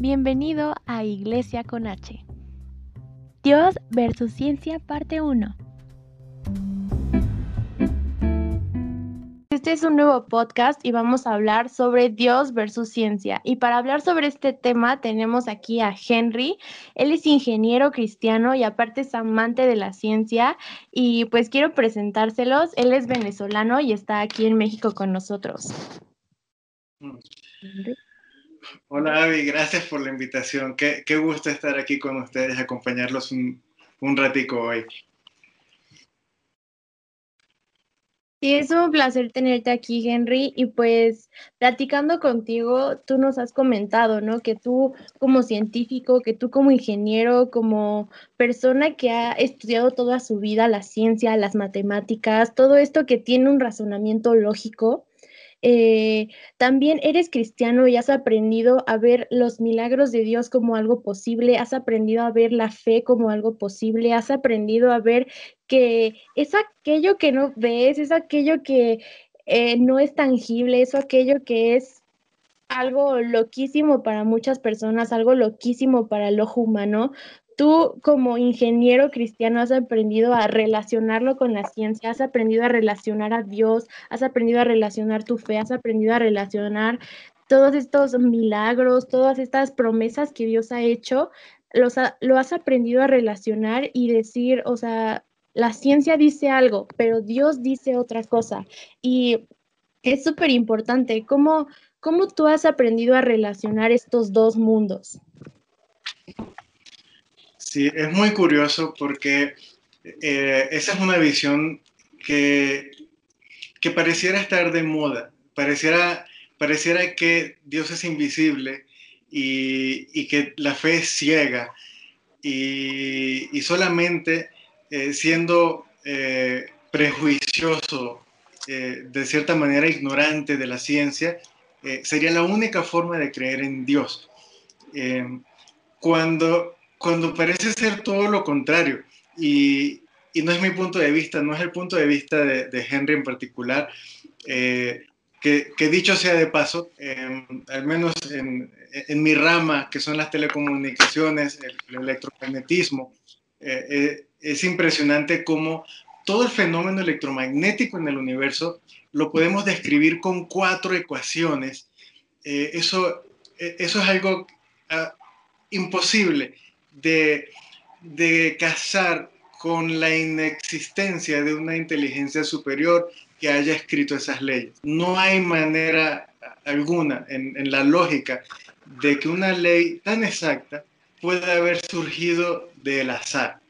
Bienvenido a Iglesia con H. Dios versus Ciencia, parte 1. Este es un nuevo podcast y vamos a hablar sobre Dios versus ciencia. Y para hablar sobre este tema tenemos aquí a Henry. Él es ingeniero cristiano y aparte es amante de la ciencia. Y pues quiero presentárselos. Él es venezolano y está aquí en México con nosotros. Hola Avi, gracias por la invitación. Qué, qué gusto estar aquí con ustedes, acompañarlos un, un ratico hoy. Sí, es un placer tenerte aquí, Henry. Y pues platicando contigo, tú nos has comentado, ¿no? Que tú como científico, que tú como ingeniero, como persona que ha estudiado toda su vida la ciencia, las matemáticas, todo esto que tiene un razonamiento lógico, eh, también eres cristiano y has aprendido a ver los milagros de Dios como algo posible, has aprendido a ver la fe como algo posible, has aprendido a ver que es aquello que no ves, es aquello que eh, no es tangible, es aquello que es algo loquísimo para muchas personas, algo loquísimo para el ojo humano, tú como ingeniero cristiano has aprendido a relacionarlo con la ciencia, has aprendido a relacionar a Dios, has aprendido a relacionar tu fe, has aprendido a relacionar todos estos milagros, todas estas promesas que Dios ha hecho, los lo has aprendido a relacionar y decir, o sea, la ciencia dice algo, pero Dios dice otra cosa. Y es súper importante, ¿cómo, ¿cómo tú has aprendido a relacionar estos dos mundos? Sí, es muy curioso porque eh, esa es una visión que, que pareciera estar de moda, pareciera, pareciera que Dios es invisible y, y que la fe es ciega y, y solamente eh, siendo eh, prejuicioso, de cierta manera ignorante de la ciencia, sería la única forma de creer en Dios. cuando cuando parece ser todo lo contrario. Y, y, no es mi punto de vista, no es el punto de vista de, de Henry en particular, eh, que, que, dicho sea de paso, eh, al menos en, en, mi rama, que son las telecomunicaciones, el, el electromagnetismo, eh, es impresionante cómo todo el fenómeno electromagnético en el universo lo podemos describir con cuatro ecuaciones. eso, eso es algo uh, imposible de, de casar con la inexistencia de una inteligencia superior que haya escrito esas leyes. No hay manera alguna en, la lógica de que una ley tan exacta pueda haber surgido del azar.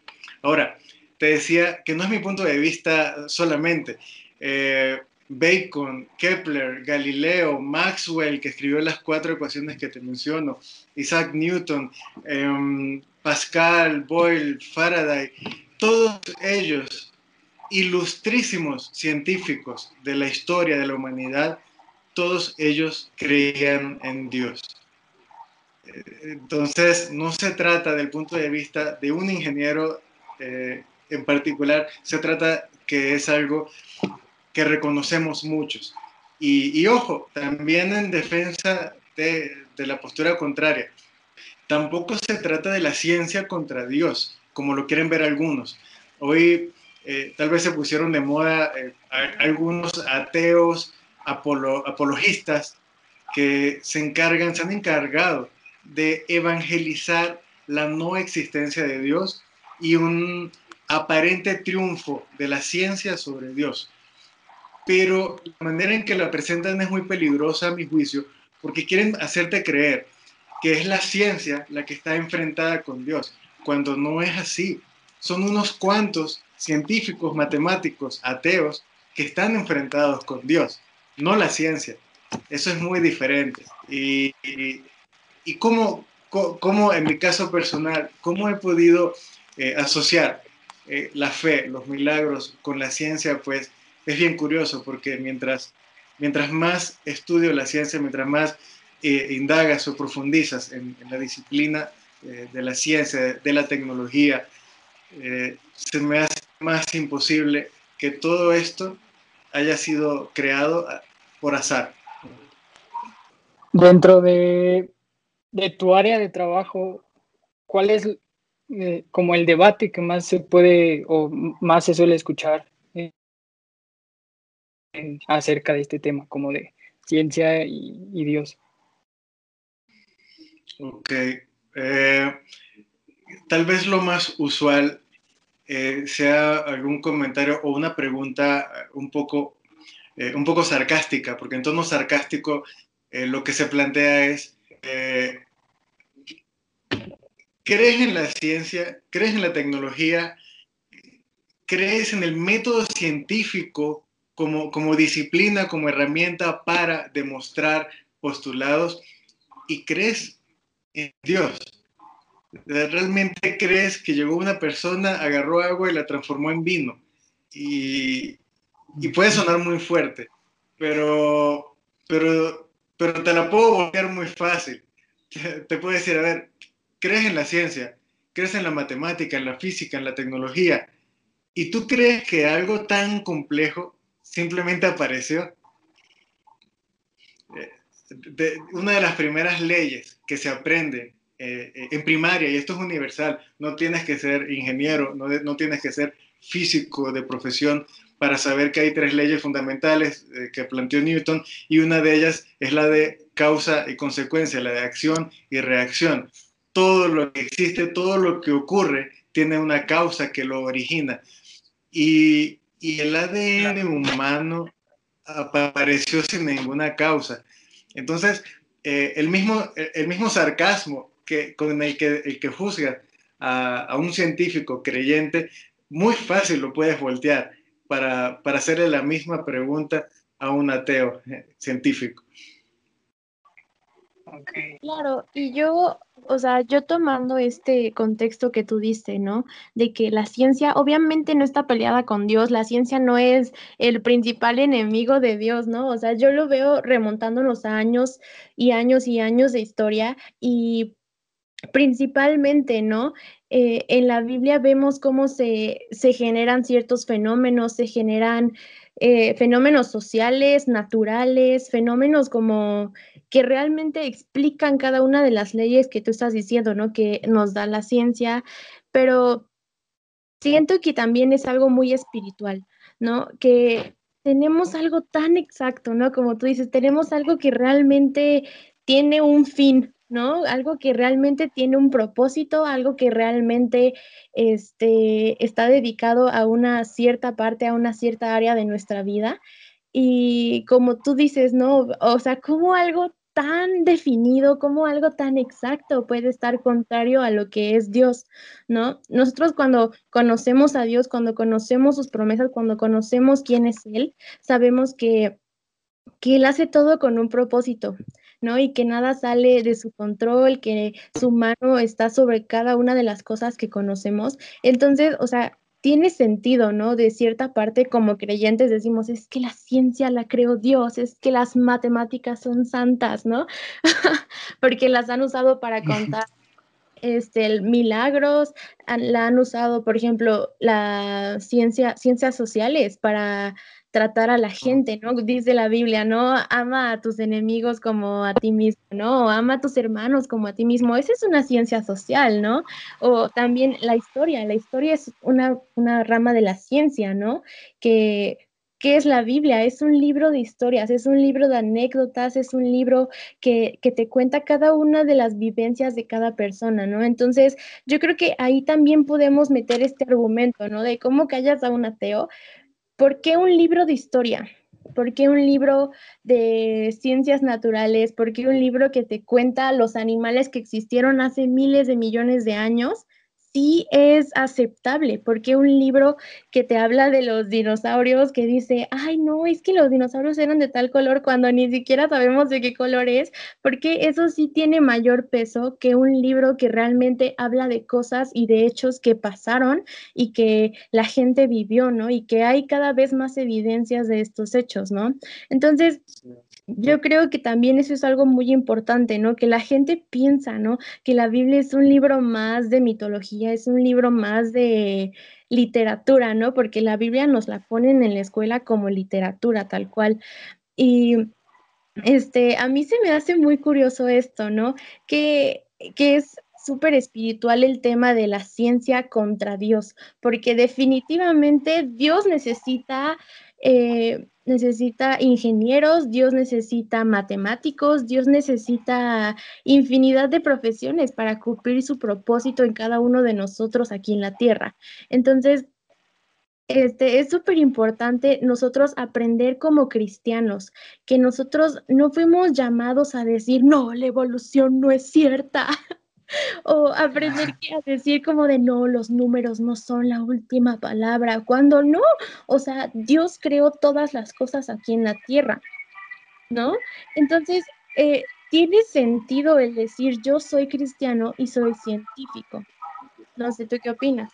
Ahora, te decía que no es mi punto de vista solamente. Eh, Bacon, Kepler, Galileo, Maxwell, que escribió las cuatro ecuaciones que te menciono, Isaac Newton, eh, Pascal, Boyle, Faraday, todos ellos ilustrísimos científicos de la historia de la humanidad, todos ellos creían en Dios. Entonces, no se trata del punto de vista de un ingeniero eh, en particular, se trata que es algo que reconocemos muchos. Y, ojo, también en defensa de, de la postura contraria, tampoco se trata de la ciencia contra Dios, como lo quieren ver algunos. Hoy eh, tal vez se pusieron de moda eh, algunos ateos, apolo, apologistas, que se encargan, se han encargado de evangelizar la no existencia de Dios y un aparente triunfo de la ciencia sobre Dios. Pero la manera en que la presentan es muy peligrosa a mi juicio, porque quieren hacerte creer que es la ciencia la que está enfrentada con Dios, cuando no es así. Son unos cuantos científicos, matemáticos, ateos, que están enfrentados con Dios, no la ciencia. Eso es muy diferente. Y, y, y cómo, cómo, en mi caso personal, cómo he podido eh, asociar eh, la fe, los milagros con la ciencia, pues es bien curioso, porque mientras, mientras más estudio la ciencia, mientras más eh, indagas o profundizas en, la disciplina eh, de la ciencia, de, la tecnología, eh, se me hace más imposible que todo esto haya sido creado por azar. Dentro de tu área de trabajo, ¿cuál es como el debate que más se puede o más se suele escuchar acerca de este tema, como de ciencia y, Dios? Ok. Eh, tal vez lo más usual sea algún comentario o una pregunta un poco, un poco sarcástica, porque en tono sarcástico lo que se plantea es, ¿Crees en la ciencia? ¿Crees en la tecnología? ¿Crees en el método científico como, como disciplina, como herramienta para demostrar postulados? ¿Y crees en Dios? ¿Realmente crees que llegó una persona, agarró agua y la transformó en vino? Y, y puede sonar muy fuerte, pero, pero, pero te la puedo volver muy fácil. Te, te puedo decir, a ver, crees en la ciencia, crees en la matemática, en la física, en la tecnología, y tú crees que algo tan complejo simplemente apareció. Eh, una de las primeras leyes que se aprende eh, en primaria, y esto es universal, no tienes que ser ingeniero, no, no, tienes que ser físico de profesión para saber que hay tres leyes fundamentales eh, que planteó Newton, y una de ellas es la de causa y consecuencia, la de acción y reacción todo lo que existe, todo lo que ocurre, tiene una causa que lo origina. Y, el ADN humano apareció sin ninguna causa. Entonces, eh, el, mismo, el mismo sarcasmo que, con el que, el que juzga a, un científico creyente, muy fácil lo puedes voltear para, para hacerle la misma pregunta a un ateo eh, científico. Claro, y yo, o sea, yo tomando este contexto que tú diste, ¿no? De que la ciencia obviamente no está peleada con Dios, la ciencia no es el principal enemigo de Dios, ¿no? O sea, yo lo veo remontando los años y años y años de historia y principalmente, ¿no? Eh, en la Biblia vemos cómo se, se generan ciertos fenómenos, se generan eh, fenómenos sociales, naturales, fenómenos como que realmente explican cada una de las leyes que tú estás diciendo, ¿no? Que nos da la ciencia, pero siento que también es algo muy espiritual, ¿no? Que tenemos algo tan exacto, ¿no? Como tú dices, tenemos algo que realmente tiene un fin, ¿no? Algo que realmente tiene un propósito, algo que realmente este, está dedicado a una cierta parte, a una cierta área de nuestra vida. Y como tú dices, ¿no? O sea, como algo tan definido, como algo tan exacto puede estar contrario a lo que es Dios, ¿no? Nosotros cuando conocemos a Dios, cuando conocemos sus promesas, cuando conocemos quién es Él, sabemos que, que Él hace todo con un propósito, ¿no? Y que nada sale de su control, que su mano está sobre cada una de las cosas que conocemos. Entonces, o sea, tiene sentido, ¿no? De cierta parte, como creyentes decimos, es que la ciencia la creó Dios, es que las matemáticas son santas, ¿no? Porque las han usado para contar este, milagros, la han usado, por ejemplo, la ciencia, ciencias sociales para tratar a la gente, ¿no? Dice la Biblia, ¿no? Ama a tus enemigos como a ti mismo, ¿no? ama a tus hermanos como a ti mismo. Esa es una ciencia social, ¿no? O también la historia. La historia es una, una rama de la ciencia, ¿no? Que ¿Qué es la Biblia? Es un libro de historias, es un libro de anécdotas, es un libro que, que, te cuenta cada una de las vivencias de cada persona, ¿no? Entonces, yo creo que ahí también podemos meter este argumento, ¿no? De cómo callas a un ateo, ¿Por qué un libro de historia? ¿Por qué un libro de ciencias naturales? ¿Por qué un libro que te cuenta los animales que existieron hace miles de millones de años? Sí es aceptable, porque un libro que te habla de los dinosaurios, que dice, ay, no, es que los dinosaurios eran de tal color cuando ni siquiera sabemos de qué color es, porque eso sí tiene mayor peso que un libro que realmente habla de cosas y de hechos que pasaron y que la gente vivió, ¿no? Y que hay cada vez más evidencias de estos hechos, ¿no? Entonces, yo creo que también eso es algo muy importante, ¿no? Que la gente piensa, ¿no? Que la Biblia es un libro más de mitología, es un libro más de literatura, ¿no? Porque la Biblia nos la ponen en la escuela como literatura, tal cual. Y este, a mí se me hace muy curioso esto, ¿no? Que, que es súper espiritual el tema de la ciencia contra Dios, porque definitivamente Dios necesita, eh, necesita ingenieros, Dios necesita matemáticos, Dios necesita infinidad de profesiones para cumplir su propósito en cada uno de nosotros aquí en la tierra. Entonces, este, es súper importante nosotros aprender como cristianos, que nosotros no fuimos llamados a decir, no, la evolución no es cierta, o aprender a decir como de, no, los números no son la última palabra, cuando no, o sea, Dios creó todas las cosas aquí en la tierra, ¿no? Entonces, eh, tiene sentido el decir, yo soy cristiano y soy científico. No sé, ¿tú qué opinas?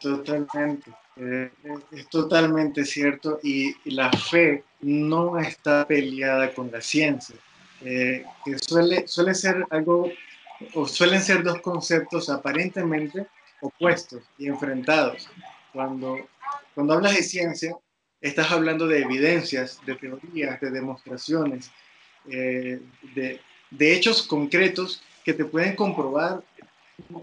Totalmente, eh, es totalmente cierto y, la fe no está peleada con la ciencia, eh, que suele, suele ser algo, o suelen ser dos conceptos aparentemente opuestos y enfrentados. Cuando, cuando hablas de ciencia, estás hablando de evidencias, de teorías, de demostraciones, eh, de, de hechos concretos que te pueden comprobar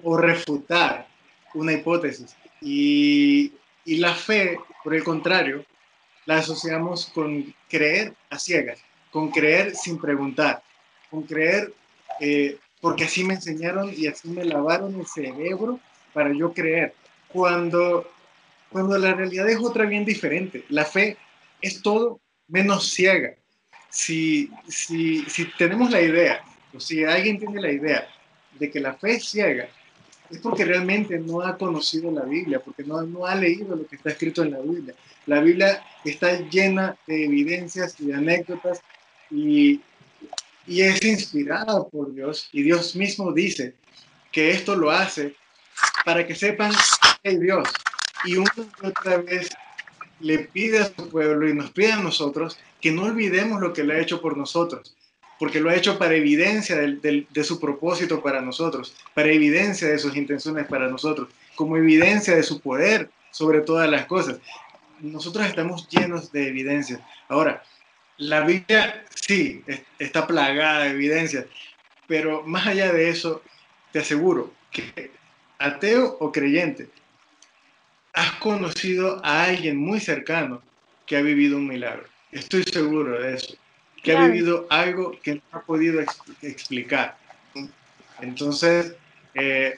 o refutar una hipótesis. Y, la fe, por el contrario, la asociamos con creer a ciegas, con creer sin preguntar, con creer eh, porque así me enseñaron y así me lavaron el cerebro para yo creer. Cuando, cuando la realidad es otra bien diferente, la fe es todo menos ciega. Si, si, si tenemos la idea, o si alguien tiene la idea de que la fe es ciega, es porque realmente no ha conocido la Biblia, porque no, no ha leído lo que está escrito en la Biblia. La Biblia está llena de evidencias y de anécdotas y, y es inspirada por Dios. Y Dios mismo dice que esto lo hace para que sepan que hay Dios. Y una otra vez le pide a su pueblo y nos pide a nosotros que no olvidemos lo que le ha hecho por nosotros porque lo ha hecho para evidencia de su propósito para nosotros, para evidencia de sus intenciones para nosotros, como evidencia de su poder sobre todas las cosas. Nosotros estamos llenos de evidencias. Ahora, la Biblia sí está plagada de evidencias, pero más allá de eso, te aseguro que ateo o creyente, has conocido a alguien muy cercano que ha vivido un milagro. Estoy seguro de eso que ha vivido algo que no ha podido explicar. Entonces, eh,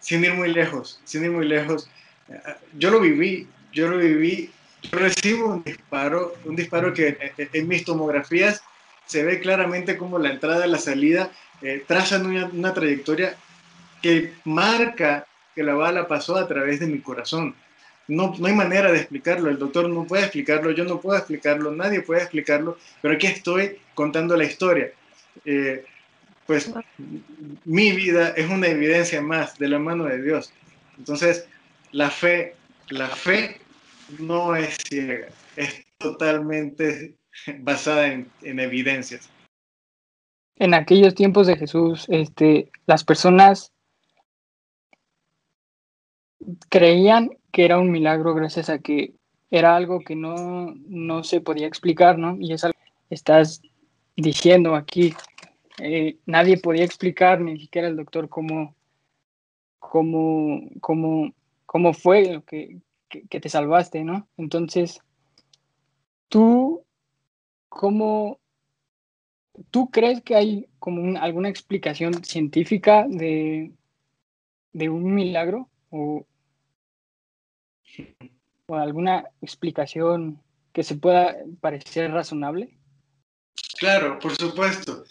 sin ir muy lejos, sin ir muy lejos, eh, yo lo viví, yo lo viví, yo recibo un disparo, un disparo que eh, en, mis tomografías se ve claramente como la entrada y la salida trazan una, una trayectoria que marca que la bala pasó a través de mi corazón no, no hay manera de explicarlo, el doctor no puede explicarlo, yo no puedo explicarlo, nadie puede explicarlo, pero aquí estoy contando la historia. Eh, pues mi vida es una evidencia más de la mano de Dios. Entonces, la fe, la fe no es ciega, es totalmente basada en, en evidencias. En aquellos tiempos de Jesús, este, las personas creían que era un milagro gracias a que era algo que no, no se podía explicar, ¿no? Y es algo que estás diciendo aquí. Eh, nadie podía explicar, ni siquiera el doctor, cómo, cómo, cómo, cómo fue lo que, que, te salvaste, ¿no? Entonces, tú, ¿cómo, tú crees que hay como alguna explicación científica de, de un milagro? ¿O, o alguna explicación que se pueda parecer razonable? Claro, por supuesto.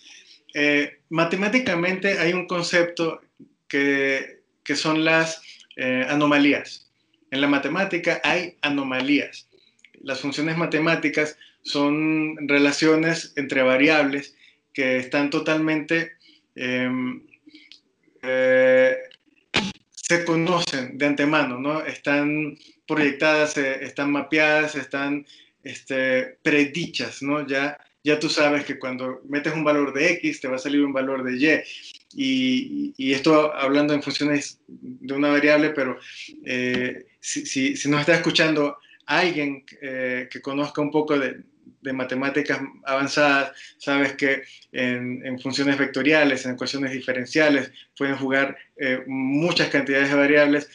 Eh, matemáticamente hay un concepto que, que son las eh, anomalías. En la matemática hay anomalías. Las funciones matemáticas son relaciones entre variables que están totalmente em, eh, se conocen de antemano, ¿no? Están proyectadas, eh, están mapeadas, están este, predichas, ¿no? Ya, ya tú sabes que cuando metes un valor de X te va a salir un valor de Y. Y, y esto hablando en funciones de una variable, pero eh, si, si, si, nos está escuchando alguien eh, que conozca un poco de, de matemáticas avanzadas, sabes que en, funciones vectoriales, en ecuaciones diferenciales, pueden jugar eh, muchas cantidades de variables.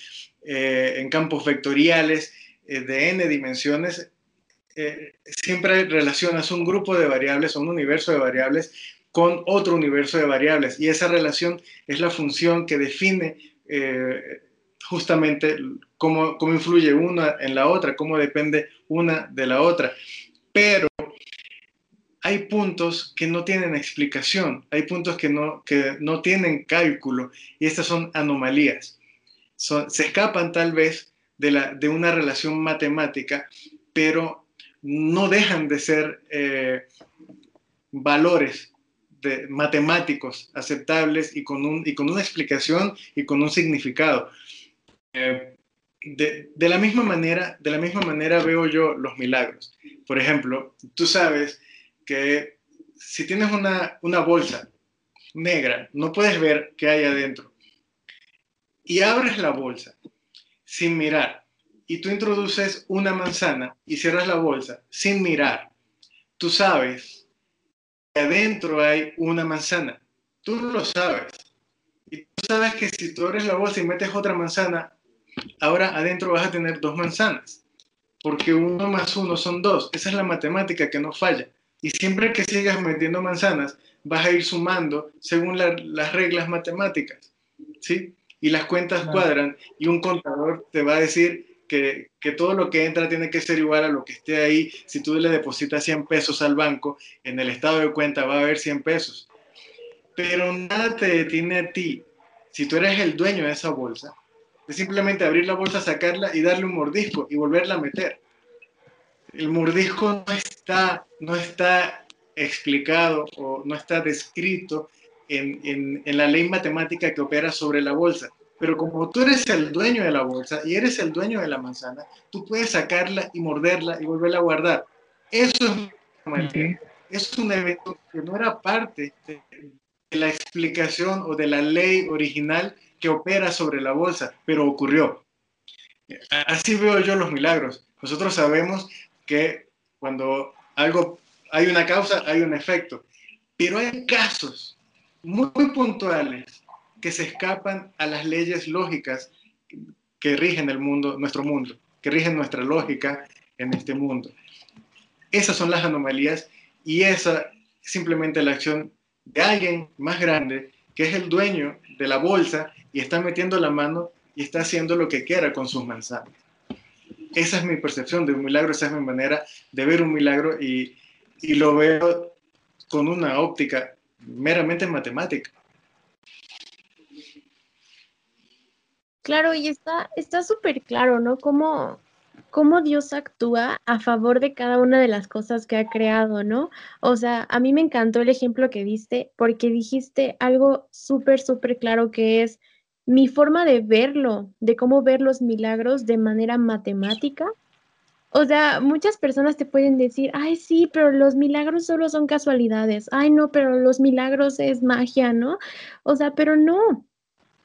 Eh, en campos vectoriales eh, de n dimensiones, siempre relacionas un grupo de variables o un universo de variables con otro universo de variables. Y esa relación es la función que define justamente cómo, cómo influye una en la otra, cómo depende una de la otra. Pero hay puntos que no tienen explicación, hay puntos que no, que no tienen cálculo y estas son anomalías. se escapan tal vez de, la, de una relación matemática, pero no dejan de ser eh, valores de, matemáticos aceptables y con, un, y con una explicación y con un significado. Eh, de, de, la misma manera, de la misma manera veo yo los milagros. Por ejemplo, tú sabes que si tienes una, una bolsa negra, no puedes ver qué hay adentro. Y abres la bolsa sin mirar y tú introduces una manzana y cierras la bolsa sin mirar. Tú sabes que adentro hay una manzana. Tú lo sabes. Y tú sabes que si tú abres la bolsa y metes otra manzana, ahora adentro vas a tener dos manzanas, porque uno más uno son dos. Esa es la matemática que no falla. Y siempre que sigas metiendo manzanas, vas a ir sumando según las reglas matemáticas, ¿sí? Y las cuentas cuadran y un contador te va a decir que, todo lo que entra tiene que ser igual a lo que esté ahí. Si tú le depositas 100 pesos al banco, en el estado de cuenta va a haber 100 pesos. Pero nada te detiene a ti, si tú eres el dueño de esa bolsa, de simplemente abrir la bolsa, sacarla y darle un mordisco y volverla a meter. El mordisco no está, no está explicado o no está descrito en, en, la ley matemática que opera sobre la bolsa. Pero como tú eres el dueño de la bolsa y eres el dueño de la manzana, tú puedes sacarla y morderla y volverla a guardar. Eso es, es un evento que no era parte de, de la explicación o de la ley original que opera sobre la bolsa, pero ocurrió. Así veo yo los milagros. Nosotros sabemos que cuando algo hay una causa, hay un efecto, pero hay casos muy, puntuales que se escapan a las leyes lógicas que rigen el mundo, nuestro mundo, que rigen nuestra lógica en este mundo. Esas son las anomalías y esa es simplemente la acción de alguien más grande que es el dueño de la bolsa y está metiendo la mano y está haciendo lo que quiera con sus manzanas. Esa es mi percepción de un milagro, esa es mi manera de ver un milagro y, y lo veo con una óptica meramente matemática. Claro, y está súper claro, ¿no? Cómo, cómo Dios actúa a favor de cada una de las cosas que ha creado, ¿no? O sea, a mí me encantó el ejemplo que diste porque dijiste algo súper, súper claro que es mi forma de verlo, de cómo ver los milagros de manera matemática. O sea, muchas personas te pueden decir, ay, sí, pero los milagros solo son casualidades. Ay, no, pero los milagros es magia, ¿no? O sea, pero no.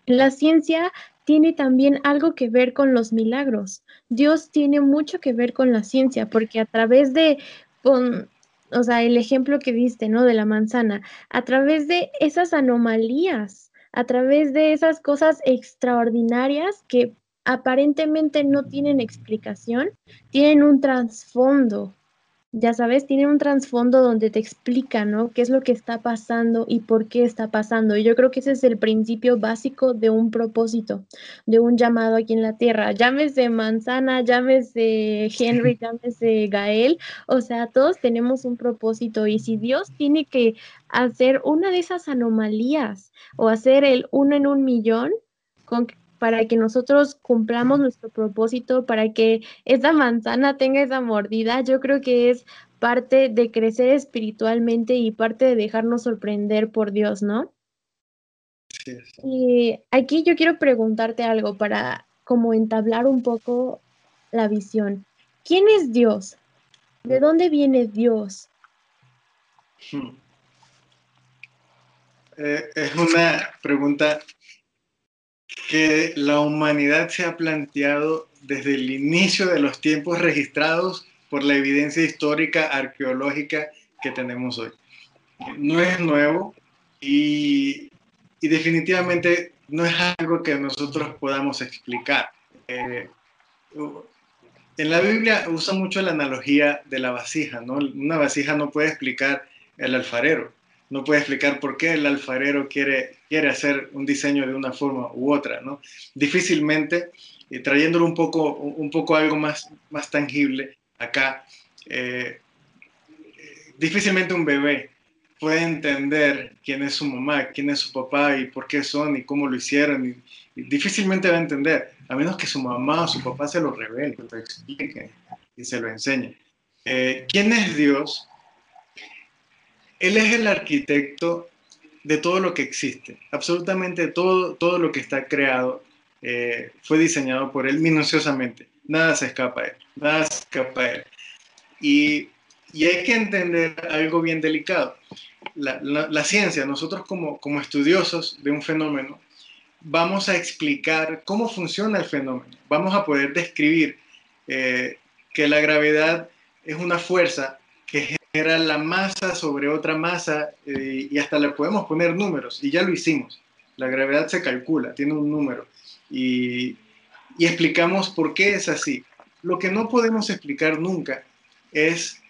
La ciencia tiene también algo que ver con los milagros. Dios tiene mucho que ver con la ciencia, porque a través de, o sea, el ejemplo que viste, ¿no? De la manzana, a través de esas anomalías, a través de esas cosas extraordinarias que aparentemente no tienen explicación, tienen un trasfondo ya sabes, tiene un trasfondo donde te explica, ¿no? ¿Qué es lo que está pasando y por qué está pasando? Y yo creo que ese es el principio básico de un propósito, de un llamado aquí en la tierra. Llámese Manzana, llámese Henry, llámese Gael, o sea, todos tenemos un propósito y si Dios tiene que hacer una de esas anomalías o hacer el uno en un millón, con para que nosotros cumplamos nuestro propósito, para que esa manzana tenga esa mordida, yo creo que es parte de crecer espiritualmente y parte de dejarnos sorprender por Dios, ¿no? Sí. Y aquí yo quiero preguntarte algo para como entablar un poco la visión. ¿Quién es Dios? ¿De dónde viene Dios? Hmm. Eh, es una pregunta que la humanidad se ha planteado desde el inicio de los tiempos registrados por la evidencia histórica, arqueológica que tenemos hoy. No es nuevo y, y definitivamente no es algo que nosotros podamos explicar. Eh, en la Biblia usa mucho la analogía de la vasija, ¿no? Una vasija no puede explicar el alfarero, no puede explicar por qué el alfarero quiere, quiere hacer un diseño de una forma u otra, ¿no? Difícilmente, y trayéndolo un poco, un poco algo más, más tangible acá, eh, difícilmente un bebé puede entender quién es su mamá, quién es su papá y por qué son y cómo lo hicieron. Difícilmente va a entender, a menos que su mamá o su papá se lo revele, lo explique y se lo enseñe. Eh, ¿Quién es Dios? Él es el arquitecto de todo lo que existe. Absolutamente todo, todo lo que está creado eh, fue diseñado por Él minuciosamente. Nada se escapa a Él. Nada se escapa a Él. Y, y hay que entender algo bien delicado la, ciencia, nosotros como, como estudiosos de un fenómeno, vamos a explicar cómo funciona el fenómeno. Vamos a poder describir eh, que la gravedad es una fuerza que genera la masa sobre otra masa eh, y hasta le podemos poner números y ya lo hicimos. La gravedad se calcula, tiene un número y, y explicamos por qué es así. Lo que no podemos explicar nunca es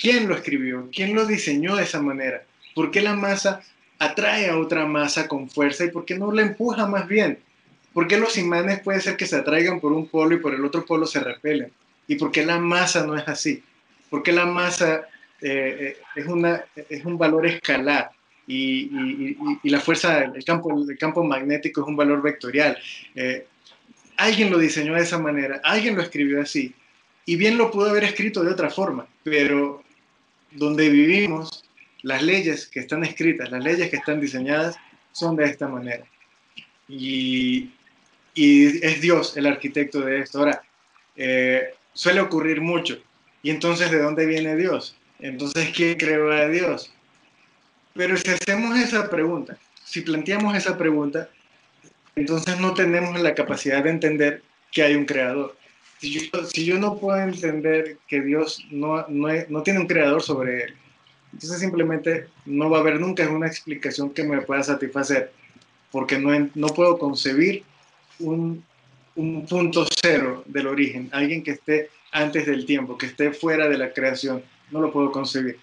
¿Quién lo escribió? ¿Quién lo diseñó de esa manera? ¿Por qué la masa atrae a otra masa con fuerza y por qué no la empuja más bien? ¿Por qué los imanes puede ser que se atraigan por un polo y por el otro polo se repelen? ¿Y por qué la masa no es así? ¿Por qué la masa eh, eh, es, una, es un valor escalar y, la fuerza, el campo, el campo magnético es un valor vectorial? Eh, alguien lo diseñó de esa manera, alguien lo escribió así y bien lo pudo haber escrito de otra forma, pero donde vivimos, las leyes que están escritas, las leyes que están diseñadas, son de esta manera. Y, es Dios el arquitecto de esto. Ahora, eh, suele ocurrir mucho. ¿Y entonces de dónde viene Dios? Entonces, ¿quién creó a Dios? Pero si hacemos esa pregunta, si planteamos esa pregunta, entonces no tenemos la capacidad de entender que hay un creador si yo, no puedo entender que Dios no, no, tiene un creador sobre él, entonces simplemente no va a haber nunca una explicación que me pueda satisfacer, porque no, no puedo concebir un, un punto cero del origen, alguien que esté antes del tiempo, que esté fuera de la creación, no lo puedo concebir.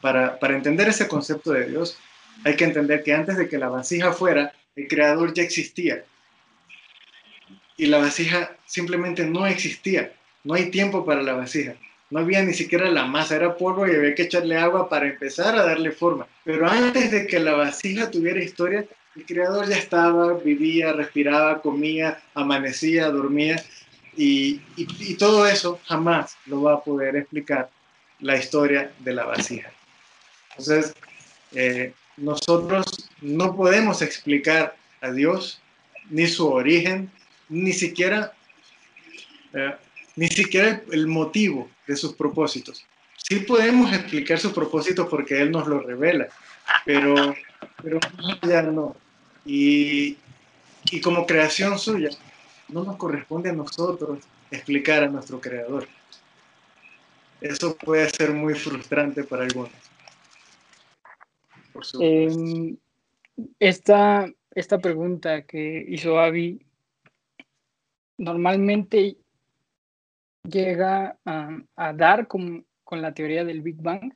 Para, para entender ese concepto de Dios, hay que entender que antes de que la vasija fuera, el creador ya existía y la vasija simplemente no existía. No hay tiempo para la vasija. No había ni siquiera la masa, era polvo y había que echarle agua para empezar a darle forma. Pero antes de que la vasija tuviera historia, el creador ya estaba, vivía, respiraba, comía, amanecía, dormía. Y, todo eso jamás lo va a poder explicar la historia de la vasija. Entonces, eh, nosotros no podemos explicar a Dios ni su origen, ni siquiera, eh, ni siquiera el, motivo de sus propósitos. Sí podemos explicar sus propósitos porque Él nos lo revela, pero, pero ya no. Y, y como creación suya, no nos corresponde a nosotros explicar a nuestro Creador. Eso puede ser muy frustrante para algunos. Em, esta, esta pregunta que hizo Avi normalmente llega a, dar con, la teoría del Big Bang.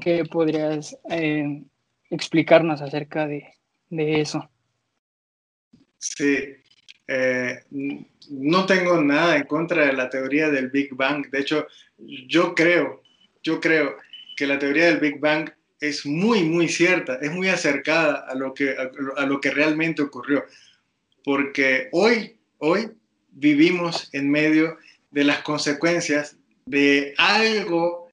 ¿Qué podrías eh, explicarnos acerca de, eso? Sí, eh, no tengo nada en contra de la teoría del Big Bang. De hecho, yo creo, yo creo que la teoría del Big Bang es muy, muy cierta, es muy acercada a lo que, a lo que realmente ocurrió porque hoy, hoy vivimos en medio de las consecuencias de algo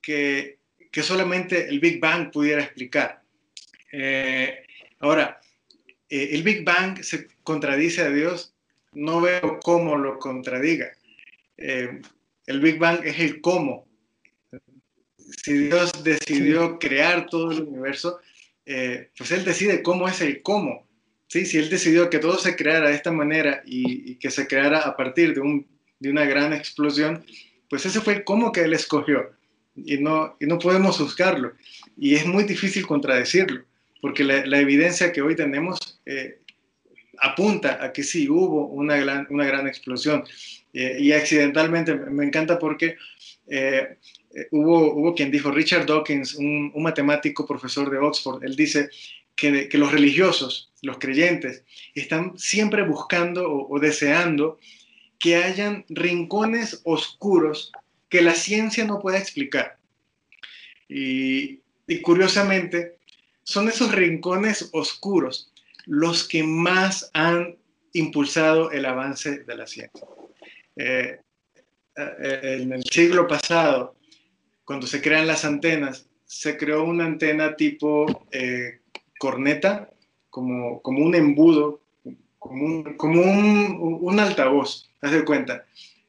que, solamente el Big Bang pudiera explicar. Eh, ahora, eh, el Big Bang se contradice a Dios, no veo cómo lo contradiga. Eh, el Big Bang es el cómo. Si Dios decidió crear todo el universo, pues Él decide cómo es el cómo. Sí, si él decidió que todo se creara de esta manera y, que se creara a partir de un, de una gran explosión, pues ese fue el cómo que él escogió y no, y no podemos buscarlo. Y es muy difícil contradecirlo, porque la, evidencia que hoy tenemos eh, apunta a que sí hubo una gran, una gran explosión. Eh, y accidentalmente me encanta porque eh, hubo, hubo quien dijo, Richard Dawkins, un, un matemático profesor de Oxford, él dice que, los religiosos, los creyentes, están siempre buscando o, deseando que hayan rincones oscuros que la ciencia no pueda explicar. Y, curiosamente, son esos rincones oscuros los que más han impulsado el avance de la ciencia. Eh, eh, en el siglo pasado, cuando se crean las antenas, se creó una antena tipo eh, corneta, como, como un embudo, como un, como un, altavoz, haz de cuenta.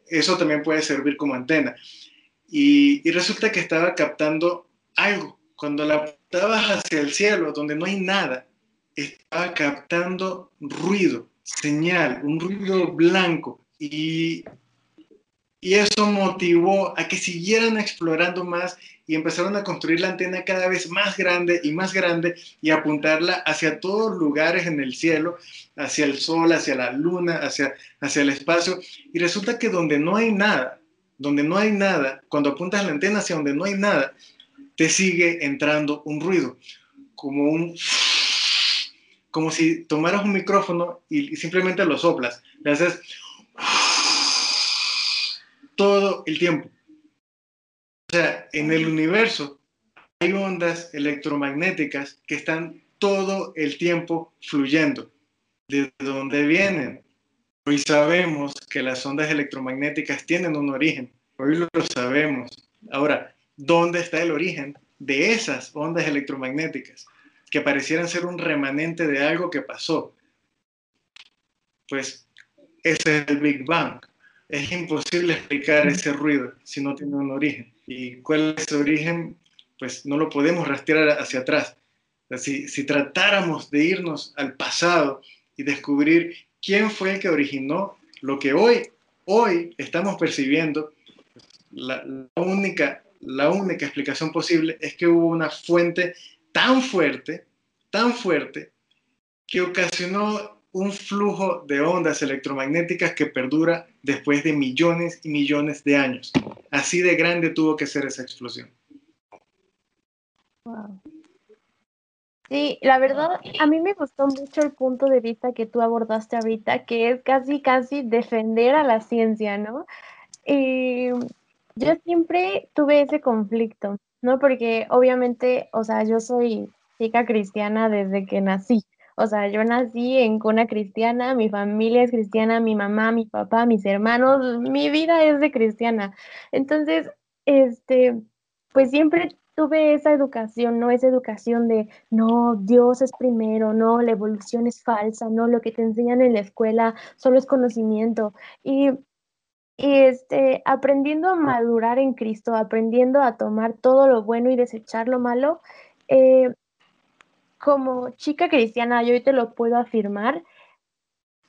Eso también puede servir como antena. Y, resulta que estaba captando algo. Cuando la apuntabas hacia el cielo, donde no hay nada, estaba captando ruido, señal, un ruido blanco. Y, y eso motivó a que siguieran explorando más y empezaron a construir la antena cada vez más grande y más grande y apuntarla hacia todos lugares en el cielo, hacia el sol, hacia la luna, hacia, hacia el espacio. Y resulta que donde no hay nada, donde no hay nada, cuando apuntas la antena hacia donde no hay nada, te sigue entrando un ruido, como un como si tomaras un micrófono y, simplemente lo soplas, le haces todo el tiempo. O sea, en el universo hay ondas electromagnéticas que están todo el tiempo fluyendo. ¿De dónde vienen? Hoy sabemos que las ondas electromagnéticas tienen un origen. Hoy lo sabemos. Ahora, ¿dónde está el origen de esas ondas electromagnéticas? que parecieran ser un remanente de algo que pasó. Pues ese es el Big Bang. Es imposible explicar ese ruido si no tiene un origen. ¿Y cuál es ese origen? Pues no lo podemos rastrear hacia atrás. Si, si tratáramos de irnos al pasado y descubrir quién fue el que originó lo que hoy, hoy estamos percibiendo, la, la, única, la única explicación posible es que hubo una fuente tan fuerte, tan fuerte, que ocasionó un flujo de ondas electromagnéticas que perdura después de millones y millones de años. Así de grande tuvo que ser esa explosión. Wow. Sí, la verdad, a mí me gustó mucho el punto de vista que tú abordaste ahorita, que es casi, casi defender a la ciencia, ¿no? Y yo siempre tuve ese conflicto. ¿no? Porque obviamente, o sea, yo soy chica cristiana desde que nací. O sea, yo nací en cuna cristiana, mi familia es cristiana, mi mamá, mi papá, mis hermanos, mi vida es de cristiana. Entonces, este, pues siempre tuve esa educación, ¿no? Esa educación de, no, Dios es primero, no, la evolución es falsa, no, lo que te enseñan en la escuela solo es conocimiento. Y y este, aprendiendo a madurar en Cristo, aprendiendo a tomar todo lo bueno y desechar lo malo, eh, como chica cristiana, yo hoy te lo puedo afirmar,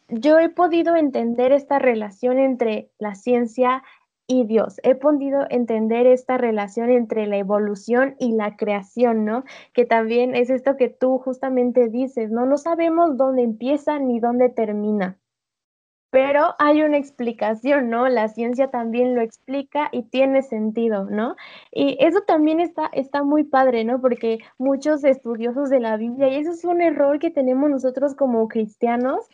yo he podido entender esta relación entre la ciencia y Dios. He podido entender esta relación entre la evolución y la creación, ¿no? Que también es esto que tú justamente dices, ¿no? No sabemos dónde empieza ni dónde termina pero hay una explicación, ¿no? La ciencia también lo explica y tiene sentido, ¿no? Y eso también está, está muy padre, ¿no? Porque muchos estudiosos de la Biblia, y eso es un error que tenemos nosotros como cristianos,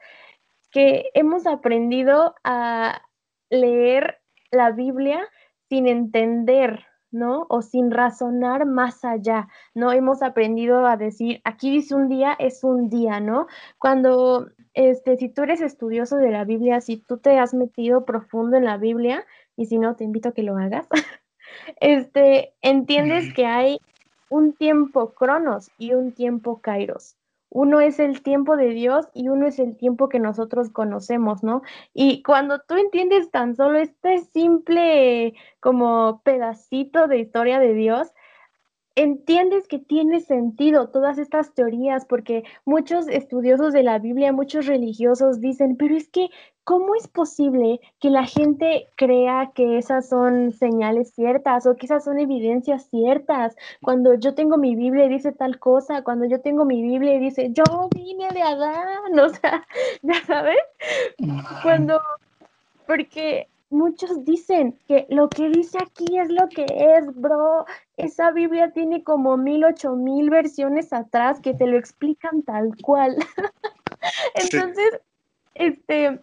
que hemos aprendido a leer la Biblia sin entender, ¿no? O sin razonar más allá, ¿no? Hemos aprendido a decir, aquí dice un día, es un día, ¿no? Cuando, este, si tú eres estudioso de la Biblia, si tú te has metido profundo en la Biblia, y si no, te invito a que lo hagas, este, entiendes que hay un tiempo cronos y un tiempo kairos. Uno es el tiempo de Dios y uno es el tiempo que nosotros conocemos, ¿no? Y cuando tú entiendes tan solo este simple como pedacito de historia de Dios, entiendes que tiene sentido todas estas teorías, porque muchos estudiosos de la Biblia, muchos religiosos dicen, pero es que, ¿cómo es posible que la gente crea que esas son señales ciertas o que esas son evidencias ciertas? Cuando yo tengo mi Biblia y dice tal cosa, cuando yo tengo mi Biblia y dice, yo vine de Adán, o sea, ya sabes, cuando, porque muchos dicen que lo que dice aquí es lo que es, bro. Esa Biblia tiene como mil, ocho mil versiones atrás que te lo explican tal cual. Entonces, este,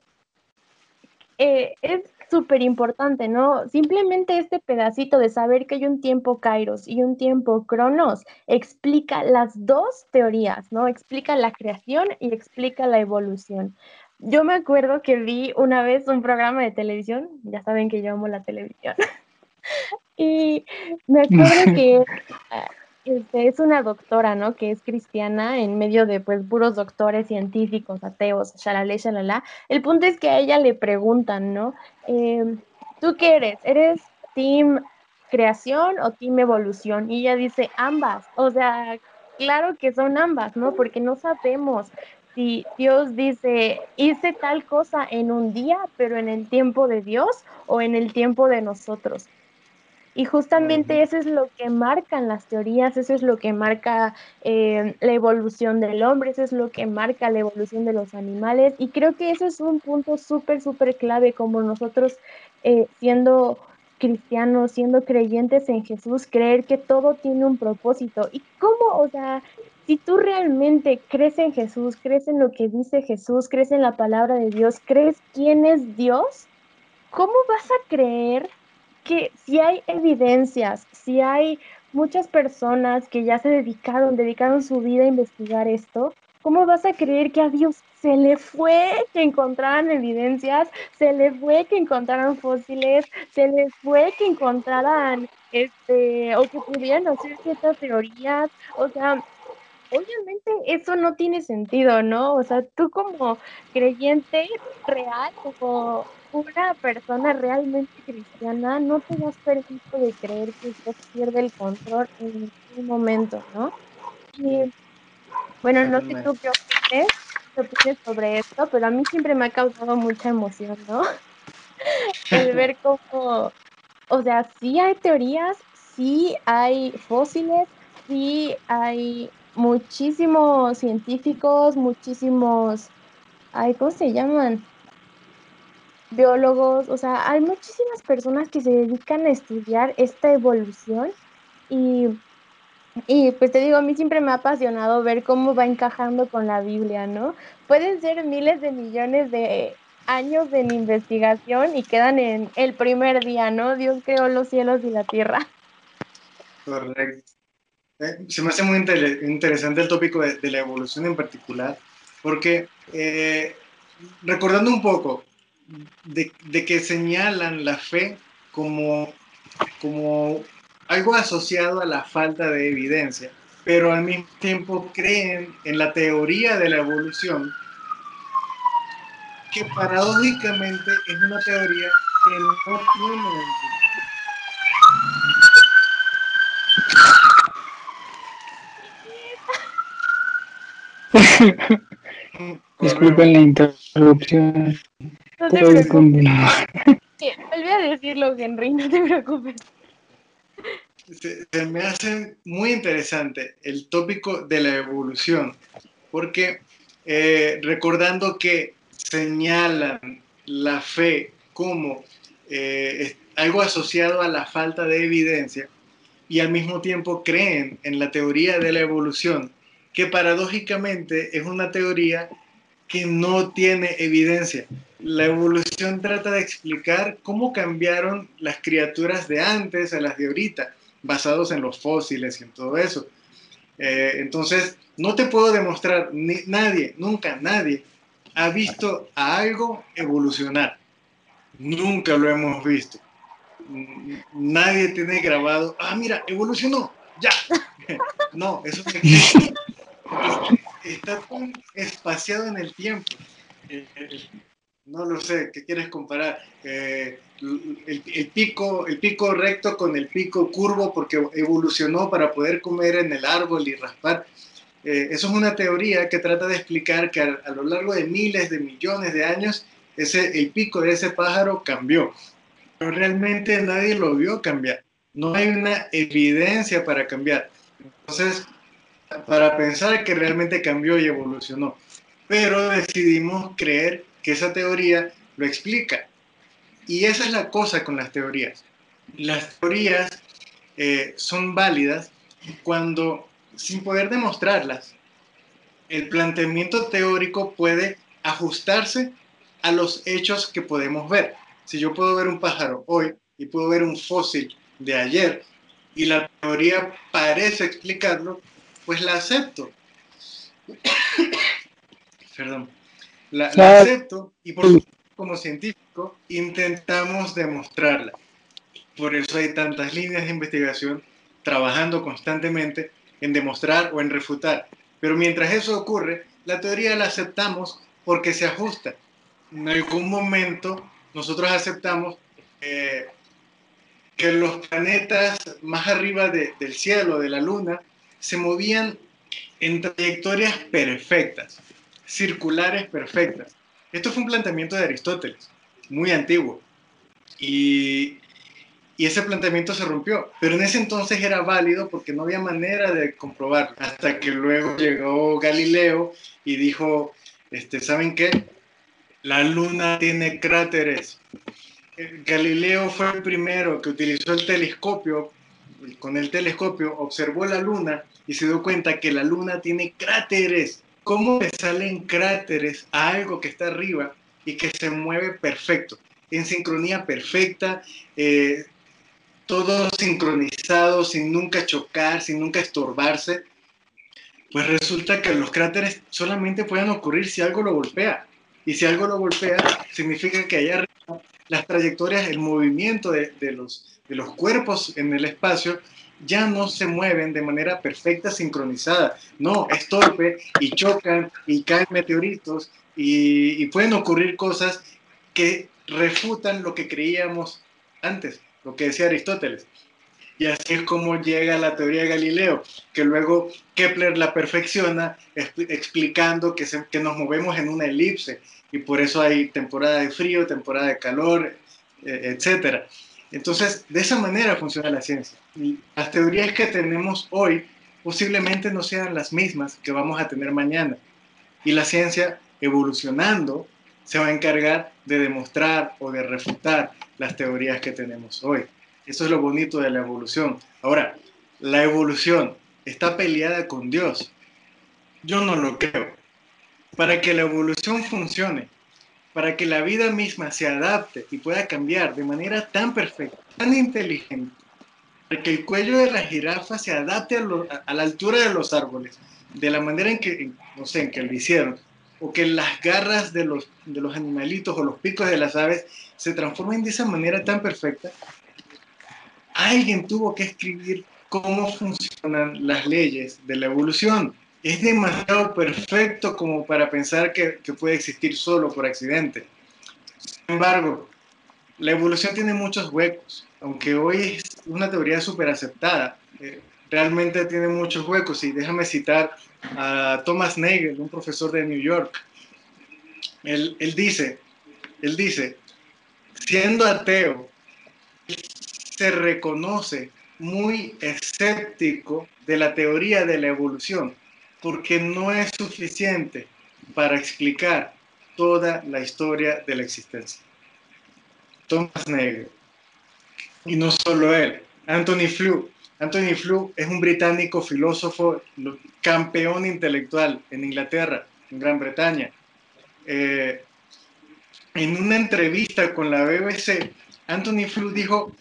eh, es súper importante, ¿no? Simplemente este pedacito de saber que hay un tiempo Kairos y un tiempo Cronos explica las dos teorías, ¿no? Explica la creación y explica la evolución. Yo me acuerdo que vi una vez un programa de televisión, ya saben que yo amo la televisión, y me acuerdo que este, es una doctora, ¿no? Que es cristiana en medio de pues puros doctores científicos, ateos, shalale, shalala. El punto es que a ella le preguntan, ¿no? Em, ¿Tú qué eres? ¿Eres team creación o team evolución? Y ella dice ambas, o sea, claro que son ambas, ¿no? Porque no sabemos si Dios dice, hice tal cosa en un día, pero en el tiempo de Dios o en el tiempo de nosotros. Y justamente eso es lo que marcan las teorías, eso es lo que marca eh, la evolución del hombre, eso es lo que marca la evolución de los animales. Y creo que eso es un punto súper, súper clave como nosotros eh, siendo cristianos, siendo creyentes en Jesús, creer que todo tiene un propósito. ¿Y cómo, o sea, si tú realmente crees en Jesús, crees en lo que dice Jesús, crees en la palabra de Dios, crees quién es Dios, ¿cómo vas a creer que si hay evidencias, si hay muchas personas que ya se dedicaron, dedicaron su vida a investigar esto, ¿cómo vas a creer que a Dios se le fue que encontraran evidencias, se le fue que encontraran fósiles, se le fue que encontraran este o que pudieran hacer ciertas teorías, o sea, obviamente eso no tiene sentido, ¿no? O sea, tú como creyente real, como una persona realmente cristiana, no te das permiso de creer que Dios pierde el control en ningún momento, ¿no? Y bueno, no sé tú qué opinas, qué opinas sobre esto, pero a mí siempre me ha causado mucha emoción, ¿no? el ver cómo, o sea, sí hay teorías, sí hay fósiles, sí hay muchísimos científicos, muchísimos, ay, ¿cómo se llaman? Biólogos, o sea, hay muchísimas personas que se dedican a estudiar esta evolución y, y pues te digo, a mí siempre me ha apasionado ver cómo va encajando con la Biblia, ¿no? Pueden ser miles de millones de años en investigación y quedan en el primer día, ¿no? Dios creó los cielos y la tierra. Correcto. Eh, se me hace muy interesante el tópico de, la evolución en particular, porque eh, recordando un poco de, que señalan la fe como, como algo asociado a la falta de evidencia, pero al mismo tiempo creen en la teoría de la evolución, que paradójicamente es una teoría que no tiene Disculpen la interrupción. No te preocupes. a decirlo, Henry, no te preocupes. Se, me hace muy interesante el tópico de la evolución, porque eh, recordando que señalan la fe como eh, algo asociado a la falta de evidencia y al mismo tiempo creen en la teoría de la evolución, que paradójicamente es una teoría que no tiene evidencia. La evolución trata de explicar cómo cambiaron las criaturas de antes a las de ahorita, basados en los fósiles y en todo eso. Eh, entonces, no te puedo demostrar, ni, nadie, nunca nadie ha visto a algo evolucionar. Nunca lo hemos visto. Nadie tiene grabado, ah, mira, evolucionó, ya. No, eso existe está tan espaciado en el tiempo. No lo sé, ¿qué quieres comparar? Eh, el, pico, el pico recto con el pico curvo porque evolucionó para poder comer en el árbol y raspar. Eh, eso es una teoría que trata de explicar que a, lo largo de miles de millones de años ese, el pico de ese pájaro cambió, pero realmente nadie lo vio cambiar. No hay una evidencia para cambiar. Entonces, para pensar que realmente cambió y evolucionó. Pero decidimos creer que esa teoría lo explica. Y esa es la cosa con las teorías. Las teorías eh, son válidas cuando, sin poder demostrarlas, el planteamiento teórico puede ajustarse a los hechos que podemos ver. Si yo puedo ver un pájaro hoy y puedo ver un fósil de ayer y la teoría parece explicarlo, pues la acepto. Perdón. La, acepto y por como científico intentamos demostrarla. Por eso hay tantas líneas de investigación trabajando constantemente en demostrar o en refutar. Pero mientras eso ocurre, la teoría la aceptamos porque se ajusta. En algún momento nosotros aceptamos eh, que los planetas más arriba del cielo, de la luna, se movían en trayectorias perfectas, circulares perfectas. Esto fue un planteamiento de Aristóteles, muy antiguo. Y, ese planteamiento se rompió, pero en ese entonces era válido porque no había manera de comprobarlo. Hasta que luego llegó Galileo y dijo, este, ¿saben qué? La luna tiene cráteres. Galileo fue el primero que utilizó el telescopio, con el telescopio observó la luna y se dio cuenta que la luna tiene cráteres cómo le salen cráteres a algo que está arriba y que se mueve perfecto, en sincronía perfecta, eh, todo sincronizado, sin nunca chocar, sin nunca estorbarse. Pues resulta que los cráteres solamente pueden ocurrir si algo lo golpea. Y si algo lo golpea, significa que allá arriba las trayectorias, el movimiento de, los, de los cuerpos en el espacio ya no se mueven de manera perfecta, sincronizada. No, es torpe y chocan y caen meteoritos y, pueden ocurrir cosas que refutan lo que creíamos antes, lo que decía Aristóteles. Y así es como llega la teoría de Galileo, que luego Kepler la perfecciona explicando que, que nos movemos en una elipse y por eso hay temporada de frío, temporada de calor, eh, etcétera. Entonces, de esa manera funciona la ciencia. Las teorías que tenemos hoy posiblemente no sean las mismas que vamos a tener mañana. Y la ciencia, evolucionando, se va a encargar de demostrar o de refutar las teorías que tenemos hoy. Eso es lo bonito de la evolución. Ahora, la evolución está peleada con Dios. Yo no lo creo. Para que la evolución funcione, para que la vida misma se adapte y pueda cambiar de manera tan perfecta, tan inteligente, para que el cuello de la jirafa se adapte a, la altura de los árboles, de la manera en que, no sé, en que lo hicieron, o que las garras de los, de los animalitos o los picos de las aves se transformen de esa manera tan perfecta, alguien tuvo que escribir cómo funcionan las leyes de la evolución es demasiado perfecto como para pensar que, puede existir solo por accidente. Sin embargo, la evolución tiene muchos huecos, aunque hoy es una teoría súper aceptada. Eh, realmente tiene muchos huecos y déjame citar a Thomas Nagel, un profesor de New York. Él, él dice, él dice, siendo ateo, se reconoce muy escéptico de la teoría de la evolución porque no es suficiente para explicar toda la historia de la existencia. Thomas Nagel, y no solo él, Anthony Flew. Anthony Flew es un británico filósofo, campeón intelectual en Inglaterra, en Gran Bretaña. Eh, en una entrevista con la BBC, Anthony Flew dijo,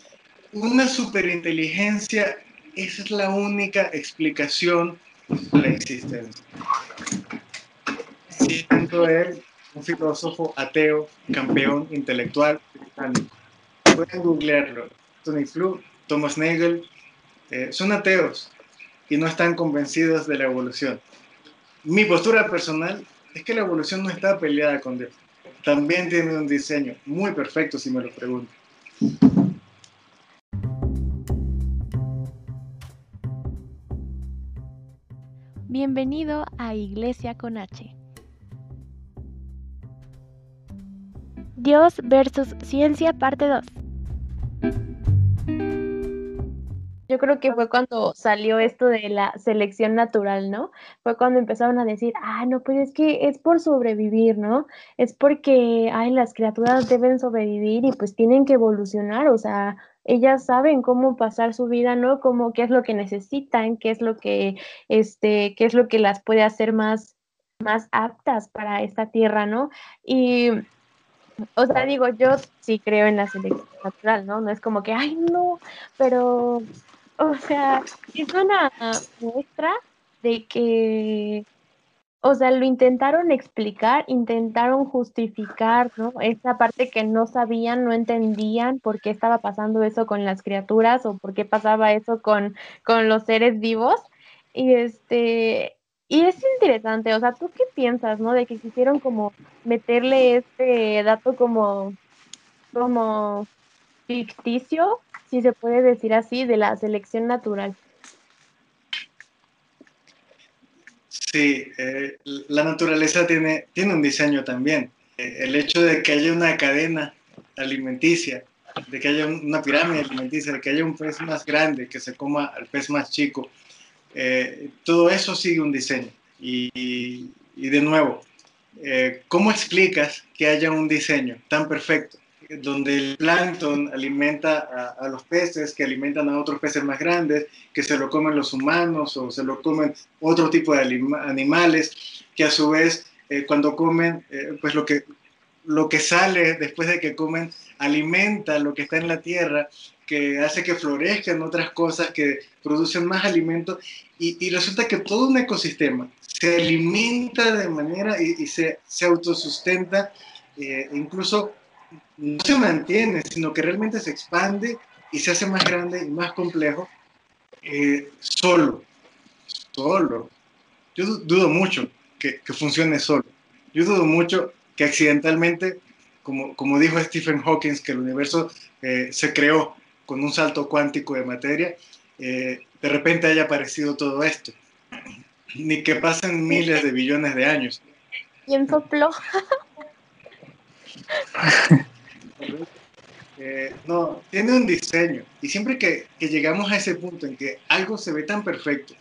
una superinteligencia es la única explicación la existencia. Siendo él un filósofo ateo, campeón intelectual británico. Pueden googlearlo. Tony Flew, Thomas Nagel, eh, son ateos y no están convencidos de la evolución. Mi postura personal es que la evolución no está peleada con Dios. También tiene un diseño muy perfecto, si me lo pregunto. Bienvenido a Iglesia con H. Dios versus Ciencia, parte 2. Yo creo que fue cuando salió esto de la selección natural, ¿no? Fue cuando empezaron a decir, ah, no, pues es que es por sobrevivir, ¿no? Es porque, ay, las criaturas deben sobrevivir y pues tienen que evolucionar, o sea, ellas saben cómo pasar su vida, ¿no? Como qué es lo que necesitan, qué es lo que, este, qué es lo que las puede hacer más, más aptas para esta tierra, ¿no? Y o sea, digo, yo sí creo en la selección natural, ¿no? No es como que, ay, no, pero o sea, es una muestra de que, o sea, lo intentaron explicar, intentaron justificar, ¿no? Esa parte que no sabían, no entendían por qué estaba pasando eso con las criaturas o por qué pasaba eso con, con los seres vivos. Y este, y es interesante, o sea, ¿tú qué piensas, no? De que quisieron como meterle este dato como, como ficticio si se puede decir así, de la selección natural. Sí, eh, la naturaleza tiene, tiene un diseño también. Eh, el hecho de que haya una cadena alimenticia, de que haya una pirámide alimenticia, de que haya un pez más grande que se coma al pez más chico, eh, todo eso sigue un diseño. Y, y de nuevo, ¿cómo explicas que haya un diseño tan perfecto? Donde el plancton alimenta a, los peces, que alimentan a otros peces más grandes, que se lo comen los humanos o se lo comen otro tipo de animales, que a su vez eh, cuando comen, eh, pues lo que, lo que sale después de que comen alimenta lo que está en la tierra, que hace que florezcan otras cosas, que producen más alimento, y, resulta que todo un ecosistema se alimenta de manera y, se, se, autosustenta, eh, incluso no se mantiene, sino que realmente se expande y se hace más grande y más complejo eh, solo. Solo. Yo dudo mucho que, funcione solo. Yo dudo mucho que accidentalmente, como, como dijo Stephen Hawking, que el universo eh, se creó con un salto cuántico de materia, eh, de repente haya aparecido todo esto. Ni que pasen miles de billones de años. ¿Quién sopló? Eh, no, tiene un diseño. Y siempre que, llegamos a ese punto en que algo se ve tan perfecto,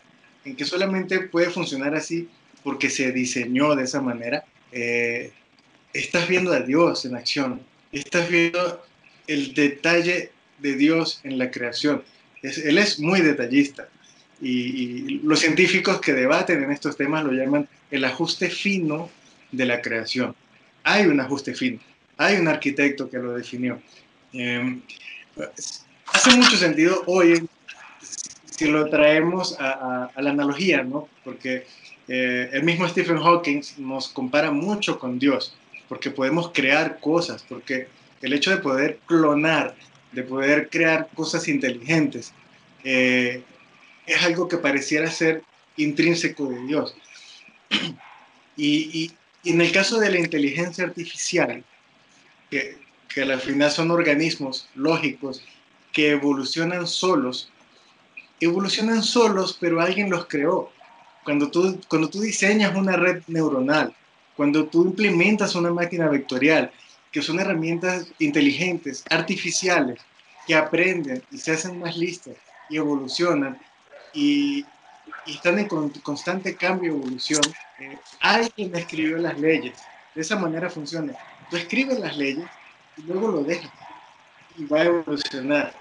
en que solamente puede funcionar así porque se diseñó de esa manera, eh, estás viendo a Dios en acción. Estás viendo el detalle de Dios en la creación. él es muy detallista. y, los científicos que debaten en estos temas lo llaman el ajuste fino de la creación. Hay un ajuste fino hay un arquitecto que lo definió. Em, hace mucho sentido hoy si lo traemos a, la analogía, ¿no? Porque eh, el mismo Stephen Hawking nos compara mucho con Dios, porque podemos crear cosas, porque el hecho de poder clonar, de poder crear cosas inteligentes, eh, es algo que pareciera ser intrínseco de Dios. y, en el caso de la inteligencia artificial, que, que al final son organismos lógicos que evolucionan solos, evolucionan solos, pero alguien los creó. Cuando tú, cuando tú diseñas una red neuronal, cuando tú implementas una máquina vectorial, que son herramientas inteligentes, artificiales, que aprenden y se hacen más listas y evolucionan y, están en constante cambio y evolución, eh, alguien escribió las leyes. De esa manera funciona. Tú escribes las leyes y luego lo dejas y va a evolucionar.